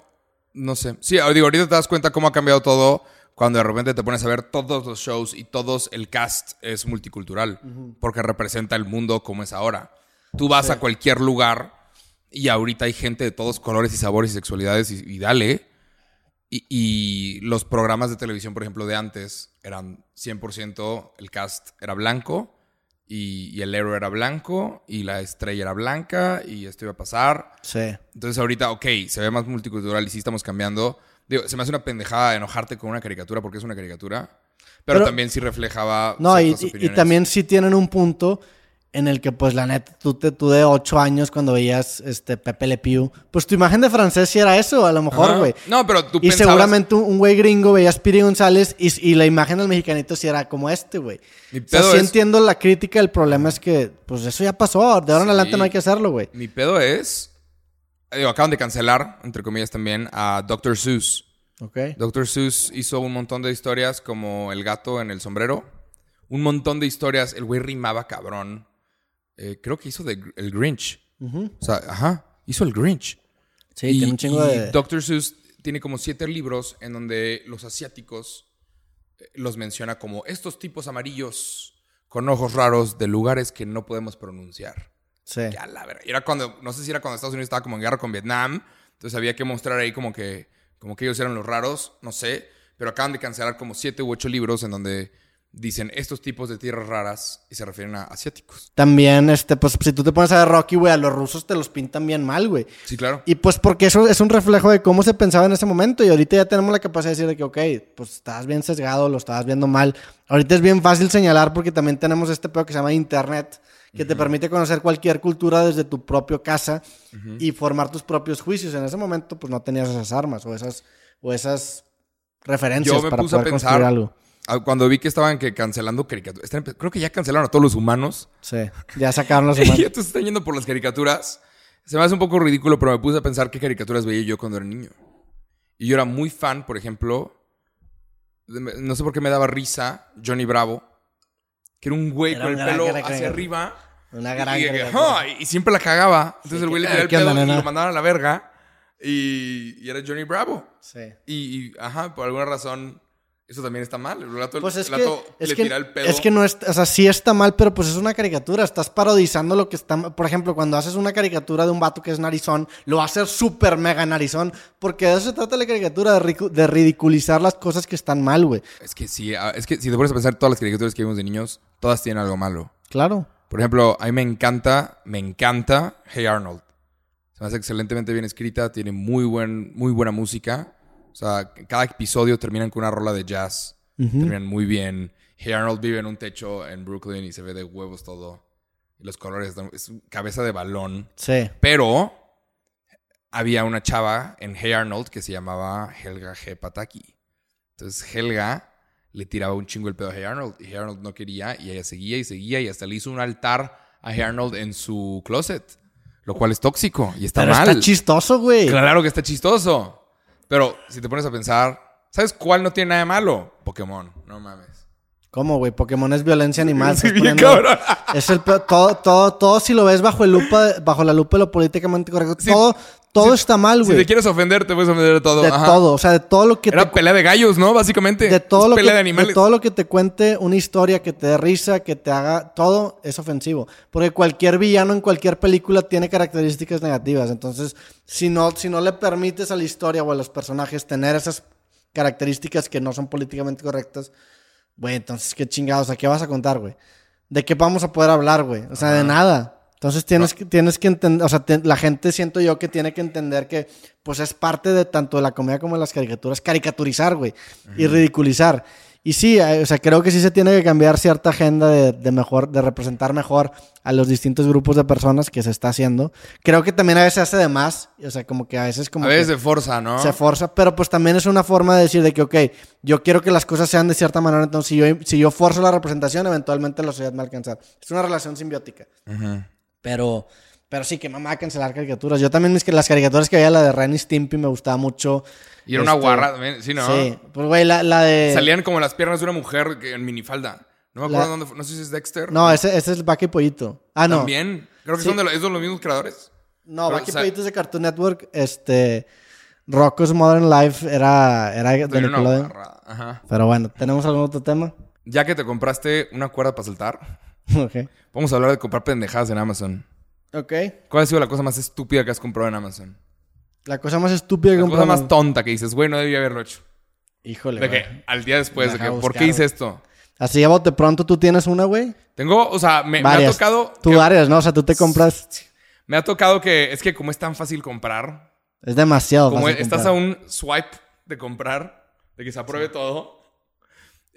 no sé. Sí, digo, ahorita te das cuenta cómo ha cambiado todo cuando de repente te pones a ver todos los shows y todos el cast es multicultural. Porque representa el mundo como es ahora. Tú vas a cualquier lugar y ahorita hay gente de todos colores y sabores y sexualidades y, y dale. Y, y los programas de televisión, por ejemplo, de antes eran 100% el cast era blanco y, y el héroe era blanco y la estrella era blanca y esto iba a pasar. Sí. Entonces ahorita, ok, se ve más multicultural y sí estamos cambiando. Digo, se me hace una pendejada enojarte con una caricatura porque es una caricatura. Pero, Pero- también sí reflejaba No, y, y- también sí tienen un punto en el que, pues, la neta, tú, te, tú de 8 años cuando veías este Pepe Le Pew, pues tu imagen de francés sí era eso, a lo mejor, güey. No, pero tú Y pensabas... seguramente un güey gringo veía a Speedy González y, y la imagen del mexicanito sí era como este, güey. Mi O sea, sí es- entiendo la crítica, el problema es que, pues eso ya pasó, de ahora en adelante no hay que hacerlo, güey. Mi pedo es... digo, acaban de cancelar, entre comillas también, a Dr. Seuss. Ok. Dr. Seuss hizo un montón de historias como El gato en el sombrero. Un montón de historias. El güey rimaba cabrón. Eh, creo que hizo de, el Grinch. O sea, ajá, hizo el Grinch. Sí, y, tiene un chingo y de... Dr. Seuss tiene como siete libros en donde los asiáticos eh, los menciona como estos tipos amarillos con ojos raros de lugares que no podemos pronunciar. Sí. Ya la verdad. Era cuando, no sé si era cuando Estados Unidos estaba como en guerra con Vietnam. Entonces había que mostrar ahí como que, como que ellos eran los raros, no sé. Pero acaban de cancelar como siete u ocho libros en donde dicen estos tipos de tierras raras y se refieren a asiáticos. También, este, pues si tú te pones a ver Rocky, güey, a los rusos te los pintan bien mal, güey. Sí, claro. Y pues porque eso es un reflejo de cómo se pensaba en ese momento. Y ahorita ya tenemos la capacidad de decir de que, ok, pues estabas bien sesgado, lo estabas viendo mal. Ahorita es bien fácil señalar porque también tenemos este pedo que se llama Internet, que te permite conocer cualquier cultura desde tu propio casa y formar tus propios juicios. En ese momento, pues no tenías esas armas o esas, o esas referencias Yo me para puse a poder pensar, construir algo. Ah, cuando vi que estaban que cancelando caricaturas, creo que ya cancelaron a todos los humanos. Sí, ya sacaron los Y humanos. ya te están yendo por las caricaturas. Se me hace un poco ridículo, pero me puse a pensar qué caricaturas veía yo cuando era niño. Y yo era muy fan, por ejemplo, de- no sé por qué me daba risa, Johnny Bravo, que era un güey Era con el pelo caricatura. hacia arriba. Una Y- gran y, y siempre la cagaba. Entonces Sí, el güey le ¿qué- tiraba el onda, pedo y lo mandaban a la verga. Y, y era Johnny Bravo. Sí. Y, y, ajá, por alguna razón, eso también está mal. El gato, Pues es el que, es, le que, tira el pedo. es que no es, o sea, sí está mal, pero pues es una caricatura. Estás parodizando lo que está. Por ejemplo, cuando haces una caricatura de un vato que es narizón, lo va a hacer súper mega narizón. Porque de eso se trata la caricatura, de ridiculizar las cosas que están mal, güey. Es que sí, ah, es que si te pones a pensar todas las caricaturas que vimos de niños, todas tienen algo malo. Claro. Por ejemplo, a mí me encanta, me encanta Hey Arnold. Se me hace excelentemente bien escrita, tiene muy, buen, muy buena música. O sea, cada episodio terminan con una rola de jazz. Terminan muy bien. Hey Arnold vive en un techo en Brooklyn y se ve de huevos todo. Y los colores, están- es cabeza de balón. Sí. Pero había una chava en Hey Arnold que se llamaba Helga G. Pataki. Entonces Helga le tiraba un chingo el pedo a Hey Arnold y Hey Arnold no quería y ella seguía y seguía y hasta le hizo un altar a Hey Arnold en su closet. Lo cual es tóxico y está Pero mal. está chistoso, güey. Claro que está chistoso. Pero si te pones a pensar, ¿sabes cuál no tiene nada de malo? Pokémon, no mames. ¿Cómo, güey? Pokémon es violencia animal. Sí, bien poniendo- cabrón. Es el peor- todo, todo, todo si lo ves bajo el lupa, bajo la lupa de lo políticamente correcto. Sí. todo, todo está mal, Si güey. te quieres ofender, te puedes ofender de todo. de Ajá. todo, o sea, de todo lo que Era te pelea de gallos, ¿no? Básicamente. de todo, Es lo pelea que, de animales. de todo lo que te cuente una historia, que te dé risa, que te haga... Todo es ofensivo. Porque cualquier villano en cualquier película tiene características negativas. Entonces, si no, si no le permites a la historia o a los personajes tener esas características que no son políticamente correctas, güey, entonces, ¿qué chingados? ¿A qué vas a contar, güey? ¿De qué vamos a poder hablar, güey? O sea, de nada. Entonces tienes, que, tienes que entender, o sea, te- la gente siento yo que tiene que entender que pues es parte de tanto de la comedia como de las caricaturas, caricaturizar, güey, y ridiculizar. Y sí, eh, o sea, creo que sí se tiene que cambiar cierta agenda de, de mejor, de representar mejor a los distintos grupos de personas que se está haciendo. Creo que también a veces hace de más, o sea, como que a veces como A veces de fuerza, ¿no? se forza, pero pues también es una forma de decir de que, ok, yo quiero que las cosas sean de cierta manera, entonces si yo, si yo forzo la representación, eventualmente la sociedad me va a alcanzar. Es una relación simbiótica. Ujú. Pero, pero sí, que mamá cancelar caricaturas. Yo también mis, que las caricaturas que había, la de Ren y Stimpy me gustaba mucho. Y era una Este, guarra también, sí, ¿no? Sí, pues güey, la, la de... Salían como las piernas de una mujer en minifalda. No me acuerdo La- dónde fue. No sé si es Dexter. No, ese, ese es Vaca y Pollito. Ah, no. También. Creo que Sí. son de los, esos los mismos creadores. No, Vaca y o sea- Pollito es de Cartoon Network. Este... Rocco's Modern Life era, era de Nickelodeon. Ajá. Pero bueno, ¿tenemos algún otro tema? Ya que te compraste una cuerda para saltar, ok. vamos a hablar de comprar pendejadas en Amazon. Ok. ¿Cuál ha sido la cosa más estúpida que has comprado en Amazon? La cosa más estúpida que La compré. cosa más tonta que dices, güey, no debía haberlo hecho. Híjole, De güey. que al día después, de que, de ¿por qué hice güey. esto? Así a bote pronto tú tienes una, güey. Tengo, o sea, me, me ha Varias. tocado. Tú que- varias, ¿no? O sea, tú te compras. me ha tocado que es que como es tan fácil comprar, Es demasiado como fácil estás comprar. a un swipe de comprar, de que se apruebe todo.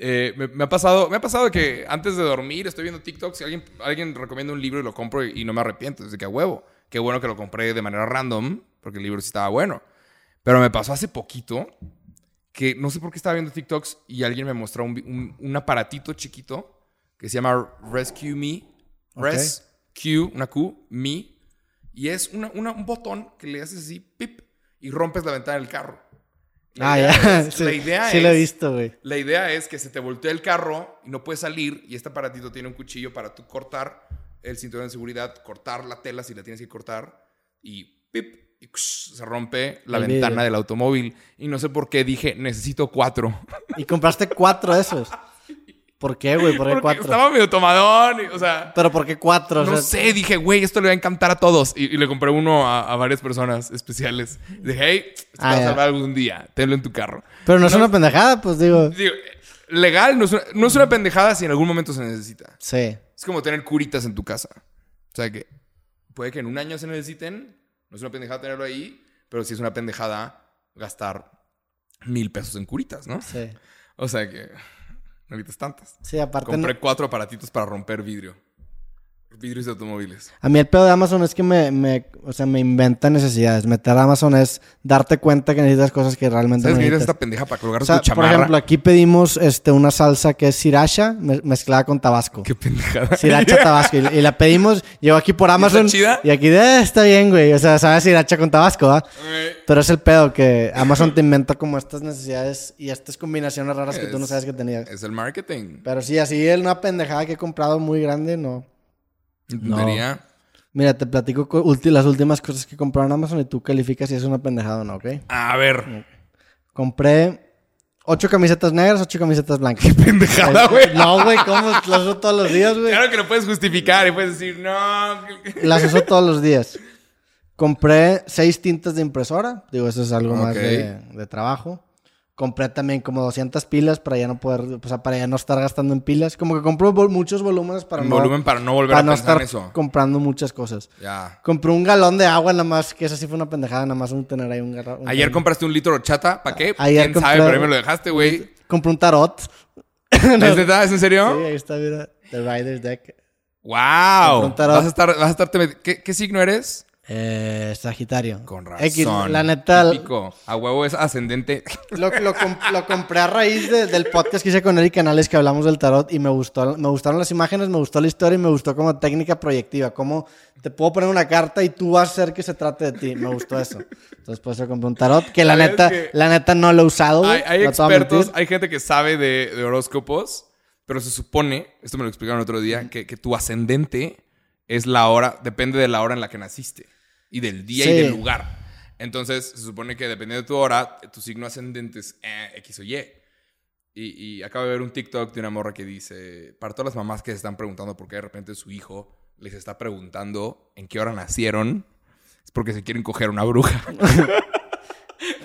Eh, me, me ha pasado, me ha pasado que antes de dormir estoy viendo TikTok, si alguien, alguien recomienda un libro y lo compro y, y no me arrepiento, desde que a huevo. Qué bueno que lo compré de manera random, porque el libro sí estaba bueno. Pero me pasó hace poquito que no sé por qué estaba viendo TikToks y alguien me mostró un, un- un aparatito chiquito que se llama Rescue Me. Ok. Rescue, una Q, Me. Y es una- una- un botón que le haces así, pip, y rompes la ventana del carro. La Ah, idea ya. es- sí, la idea sí es, lo he visto, güey. La idea es que se te voltea el carro y no puedes salir y este aparatito tiene un cuchillo para tú cortar el cinturón de seguridad, cortar la tela si la tienes que cortar y pip, se rompe la El ventana del automóvil. Y no sé por qué dije, necesito cuatro. Y compraste cuatro de esos. ¿Por qué, güey? ¿Por qué Porque cuatro? estaba medio tomadón. y, o sea, Pero ¿por qué cuatro? O no sea, sé, dije, güey, esto le va a encantar a todos. Y, y le compré uno a, a varias personas especiales. Dije, hey, te Ah, va a ya. salvar algún día. Tenlo en tu carro. Pero no es una pendejada, pues digo. Digo, legal, no es, una, no es una pendejada si en algún momento se necesita. Sí. Es como tener curitas en tu casa. O sea que puede que en un año se necesiten. No es una pendejada tenerlo ahí, pero sí es una pendejada gastar mil pesos en curitas, ¿no? Sí. O sea que no necesitas tantas. Sí, aparte. no- Compré cuatro aparatitos para romper vidrio. Vidrios de automóviles. A mí el pedo de Amazon es que me, me, o sea, me inventa necesidades. Meter a Amazon es darte cuenta que necesitas cosas que realmente ¿Sabes no necesitas esta pendeja para colgar O sea, tu por chamarra? ejemplo, aquí pedimos este, una salsa que es sriracha me- mezclada con tabasco. Qué pendejada. Sriracha tabasco. Y, y la pedimos, llegó aquí por Amazon. chida? Y aquí, eh, está bien, güey. O sea, sabe sriracha con tabasco, ¿va? Pero es el pedo que Amazon te inventa como estas necesidades y estas combinaciones raras que tú no Es- sabes que tenías. Es el marketing. Pero sí, así una pendejada que he comprado muy grande, no. Entendería. Mira, te platico las últimas cosas que compré en Amazon y tú calificas si es una pendejada o no, ¿ok? A ver. Compré ocho camisetas negras, ocho camisetas blancas. Pendejada, güey. No, güey, ¿cómo? Las uso todos los días, güey. Claro que lo puedes justificar y puedes decir, no. Las uso todos los días. Compré seis tintas de impresora. Digo, eso es algo más de trabajo. Compré también como 200 pilas para ya no poder, o sea, para ya no estar gastando en pilas. Como que compro vol- muchos volúmenes para no, volumen para no volver para a no pensar estar eso. comprando muchas cosas. Ya. Compré un galón de agua nada más, que esa sí fue una pendejada, nada más un tener ahí un galón. Ayer compraste un litro de chata, ¿para qué? Ayer ¿Quién sabe? compré- Pero ahí me lo dejaste, güey. Compré un tarot. ¿Es neta? ¿Es en serio? Sí, ahí está, mira. The Rider's Deck. ¡Wow! Compré. Vas a estar, vas a estarte med- ¿Qué, qué signo eres? Eh, Sagitario. Con razón. X, la neta, Típico. A huevo es ascendente. lo, lo, comp- lo compré a raíz de- del podcast que hice con Eric Canales que hablamos del tarot y me gustó, me gustaron las imágenes, me gustó la historia y me gustó como técnica proyectiva. Como te puedo poner una carta y tú vas a hacer que se trate de ti. Me gustó eso. Entonces, por eso compré un tarot que la ¿Sabes neta, que la neta no lo he usado. hay no expertos, hay gente que sabe de, de horóscopos, pero se supone, esto me lo explicaron otro día, que, que tu ascendente es la hora, depende de la hora en la que naciste y del día y del lugar. Entonces, se supone que dependiendo de tu hora, tu signo ascendente es eh, X o Y. Y, y acabo de ver un TikTok de una morra que dice, para todas las mamás que se están preguntando por qué de repente su hijo les está preguntando en qué hora nacieron, es porque se quieren coger una bruja.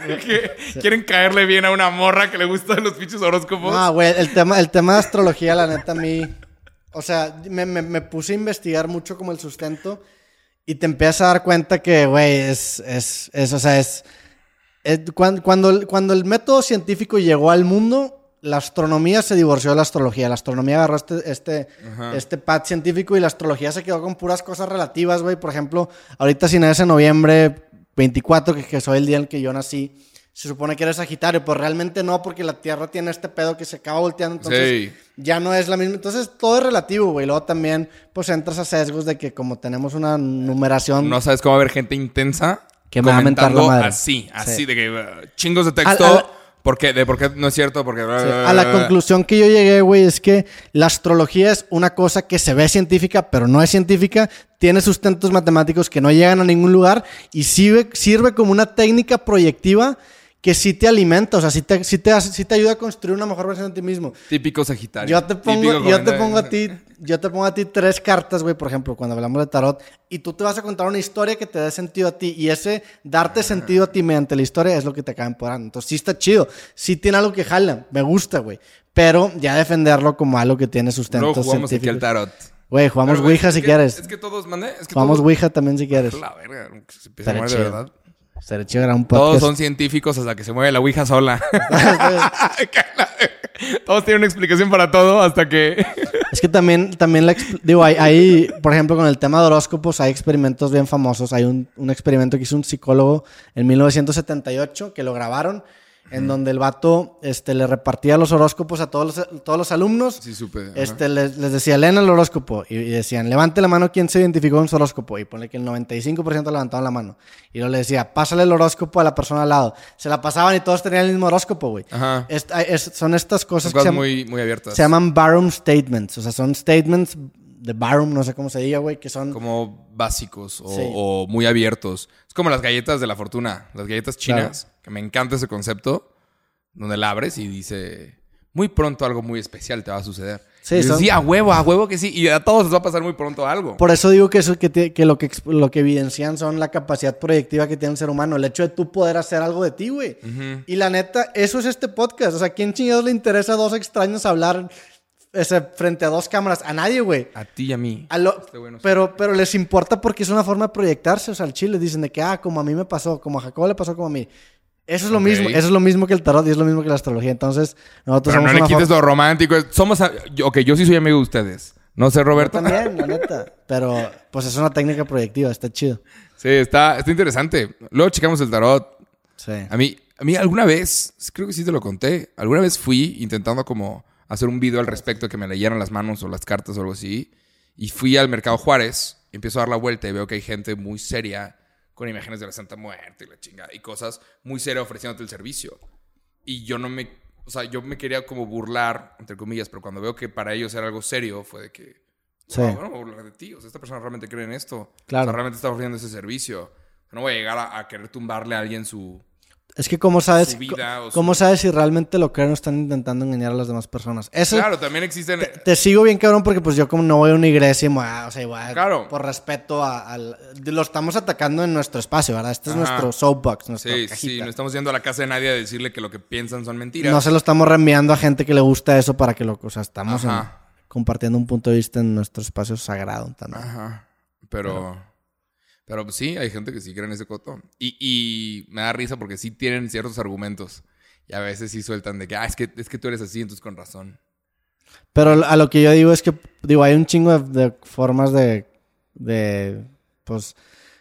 Que quieren caerle bien a una morra que le gustan los pinches horóscopos. No, güey, el tema, el tema de astrología, la neta, a mí. O sea, me, me- me puse a investigar mucho como el sustento y te empiezas a dar cuenta que, güey, es, es, es, o sea, es. es- cuan- cuando, el- cuando el método científico llegó al mundo, la astronomía se divorció de la astrología. La astronomía agarró este, este, Ajá. este pad científico y la astrología se quedó con puras cosas relativas, güey. Por ejemplo, ahorita si naces en noviembre 24, que, que soy el día en el que yo nací, se supone que eres Sagitario, pero realmente no, porque la Tierra tiene este pedo que se acaba volteando, entonces Sí. ya no es la misma. Entonces todo es relativo, güey. Luego también, pues entras a sesgos de que como tenemos una numeración... No sabes cómo haber gente intensa Que me va a mentar la madre. así, así Sí. de que uh, chingos de texto. Al- al- ¿Por qué? De por qué no es cierto, porque Sí. A la conclusión que yo llegué, güey, es que la astrología es una cosa que se ve científica, pero no es científica, tiene sustentos matemáticos que no llegan a ningún lugar y sirve, sirve como una técnica proyectiva que sí te alimenta, o sea, sí te, sí te, sí te ayuda a construir una mejor versión de ti mismo. Típico Sagitario. Yo te pongo, yo te pongo a ti, yo te pongo a ti tres cartas, güey, por ejemplo, cuando hablamos de tarot, y tú te vas a contar una historia que te dé sentido a ti, y ese darte sentido a ti mediante la historia es lo que te acaba empoderando. Entonces sí está chido, sí tiene algo que jala, me gusta, güey, pero ya defenderlo como algo que tiene sustento Luego jugamos aquí científico. al tarot. Güey, jugamos Ouija si que- quieres. Es que todos. Es que Jugamos todos... Ouija también si quieres. La verga, se empieza a de verdad. Todos son científicos hasta que se mueve la Ouija sola. Todos tienen una explicación para todo hasta que... Es que también, también la digo, hay, hay, por ejemplo, con el tema de horóscopos, hay experimentos bien famosos. Hay un, un experimento que hizo un psicólogo en 1978 que lo grabaron, en donde el vato este, le repartía los horóscopos a todos los, todos los alumnos. Sí, supe. Este, les, les decía, leen el horóscopo. Y, y decían, levante la mano quien se identificó con su horóscopo. Y pone que el 95% levantaban la mano. Y luego le decía, pásale el horóscopo a la persona al lado. Se la pasaban y todos tenían el mismo horóscopo, güey. Ajá. Es- es- son estas cosas, Son que se cosas llaman- muy, muy abiertas. se llaman Barum Statements. O sea, son statements de Barum, no sé cómo se diga, güey, que son... Como básicos o, Sí. o muy abiertos. Es como las galletas de la fortuna. Las galletas chinas. Que me encanta ese concepto. Donde la abres y dice... Muy pronto algo muy especial te va a suceder. Sí, Y dices, son- sí, a huevo, a huevo que sí. Y a todos les va a pasar muy pronto algo. Por eso digo que, eso, que, te- que, lo que lo que evidencian son la capacidad proyectiva que tiene el ser humano. El hecho de tú poder hacer algo de ti, güey. Y la neta, eso es este podcast. O sea, ¿quién chingados le interesa a dos extraños hablar ese, frente a dos cámaras? A nadie, güey. A ti y a mí. A lo- Este pero, pero les importa porque es una forma de proyectarse. O sea, al chile dicen de que, ah, como a mí me pasó, como a Jacobo le pasó, como a mí. Eso es lo mismo. Eso es lo mismo que el tarot y es lo mismo que la astrología. Entonces, nosotros Pero no somos le una quites lo romántico. Somos... a- yo- Ok, yo sí soy amigo de ustedes. No sé, Roberto. También, la neta. Pero, pues es una técnica proyectiva. Está chido. Sí, está, está interesante. Luego checamos el tarot. Sí. A mí, a mí alguna vez, creo que sí te lo conté, alguna vez fui intentando como hacer un video al respecto que me leyeran las manos o las cartas o algo así. Y fui al Mercado Juárez, empiezo a dar la vuelta y veo que hay gente muy seria con imágenes de la Santa Muerte y la chingada y cosas muy serias ofreciéndote el servicio. Y yo no me, o sea, yo me quería como burlar, entre comillas, pero cuando veo que para ellos era algo serio, fue de que, Sí. "Wow, bueno, me voy a burlar de ti. O sea, esta persona realmente cree en esto. Claro. O sea, realmente está ofreciendo ese servicio. No voy a llegar a, a querer tumbarle a alguien su, Es que cómo sabes, Su vida o su- cómo sabes si realmente lo creen o están intentando engañar a las demás personas. Eso Claro, también existen. te sigo bien cabrón porque pues yo como no voy a una iglesia y voy a- o sea, igual, Claro. por respeto a- al lo estamos atacando en nuestro espacio, ¿verdad? Este es nuestro soapbox, nuestra Sí, sí, no estamos yendo a la casa de nadie a decirle que lo que piensan son mentiras. No se lo estamos reenviando a gente que le gusta eso para que lo, o sea, estamos en- compartiendo un punto de vista en nuestro espacio sagrado también. Ajá. Pero. Pero pues, sí, hay gente que sí cree en ese coto. Y, y me da risa porque sí tienen ciertos argumentos. Y a veces sí sueltan de que, ah, es que, es que tú eres así, entonces con razón. Pero a lo que yo digo es que, digo, hay un chingo de, de formas de, de, pues,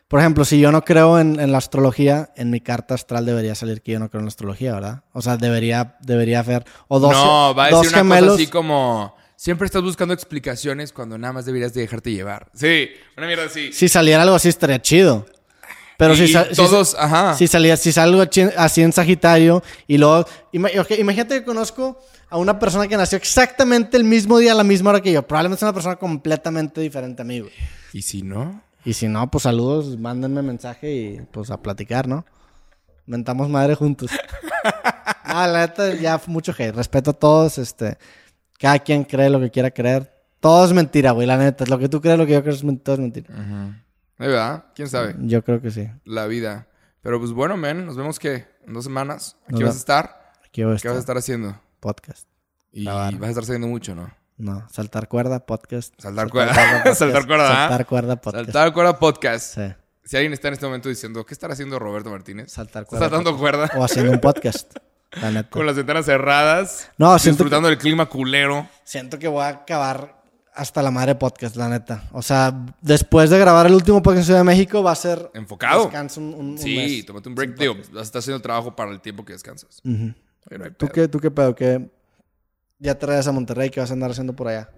por ejemplo, si yo no creo en, en la astrología, en mi carta astral debería salir que yo no creo en la astrología, ¿verdad? O sea, debería, debería haber, o dos, no, va a dos decir una gemelos. cosa así como. Siempre estás buscando explicaciones cuando nada más deberías de dejarte llevar. Sí, una mierda así. Si saliera algo así estaría chido. Pero y si, sa- si- todos, ajá. si salía, si salgo así en Sagitario y luego, imagínate que conozco a una persona que nació exactamente el mismo día, a la misma hora que yo. Probablemente es una persona completamente diferente a mí, güey. ¿Y si no? Y si no, pues saludos, mándenme mensaje y pues a platicar, ¿no? Mentamos madre juntos. ah, la neta, ya fue mucho hate. Respeto a todos, este. Cada quien cree lo que quiera creer. Todo es mentira, güey, la neta. Lo que tú crees, lo que yo creo, es men- todo es mentira. ¿De verdad? ¿Quién sabe? Yo creo que sí. La vida. Pero pues bueno, men, nos vemos que en dos semanas. Aquí vas a estar. Aquí voy a ¿Qué vas a estar. estar haciendo? Podcast. Y vas a estar haciendo mucho, ¿no? No, saltar cuerda, podcast. Saltar cuerda. Saltar cuerda, ¿ah? Saltar cuerda, podcast. Saltar cuerda podcast. Sí. Si alguien está en este momento diciendo, ¿qué estará haciendo Roberto Martínez? Saltar cuerda. saltando cuerda O haciendo un podcast. La neta. con las ventanas cerradas. No, disfrutando del clima culero. Siento que voy a acabar hasta la madre podcast, la neta. O sea, después de grabar el último podcast en Ciudad de México, va a ser. Enfocado. Descanso un, un- Sí, mes. tómate un break. Digo, estar haciendo trabajo para el tiempo que descansas. No ¿Tú qué, ¿Tú qué pedo? ¿Qué ya te traes a Monterrey? ¿Qué vas a andar haciendo por allá?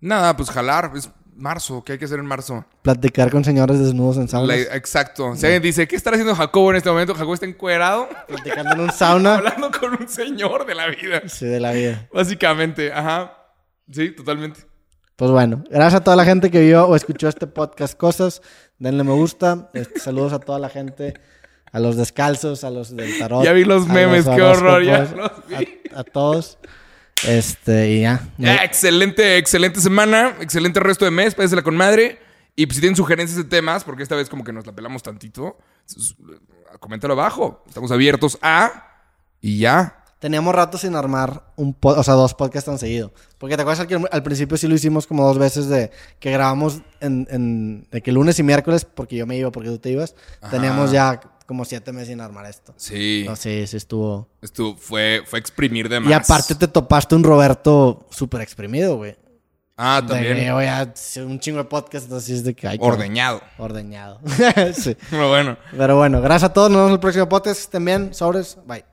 Nada, pues jalar. Es marzo. ¿Qué hay que hacer en marzo? Platicar con señores desnudos en saunas. La- exacto. Si alguien dice, ¿qué estará haciendo Jacobo en este momento? Jacobo está encuerado. Platicando en un sauna. hablando con un señor de la vida. sí, de la vida. Básicamente, ajá. Sí, totalmente. Pues bueno, gracias a toda la gente que vio o escuchó este podcast Cosas. Denle me gusta. Este, saludos a toda la gente a los descalzos, a los del tarot. Ya vi los memes, qué horror, ya los vi. A, a todos. Este, y ya. Ya, excelente, excelente semana, excelente resto de mes, pásela con madre. Y pues, si tienen sugerencias de temas, porque esta vez como que nos la pelamos tantito, coméntalo abajo. Estamos abiertos a... Y ya. Teníamos rato sin armar un po- o sea, dos podcasts tan seguido. Porque te acuerdas que al- principio sí lo hicimos como dos veces de que grabamos en, en- de que lunes y miércoles, porque yo me iba, porque tú te ibas. Teníamos ya como siete meses sin armar esto. Sí. No, sí, sí estuvo. Esto fue, fue exprimir de más. Y aparte te topaste un Roberto súper exprimido, güey. Ah, De también. que, oye, hace un chingo de podcast, así es de que hay. Ordeñado. Ordeñado. sí. Pero bueno. Pero bueno, gracias a todos. Nos vemos en el próximo podcast. Que estén bien. Sobres. Bye.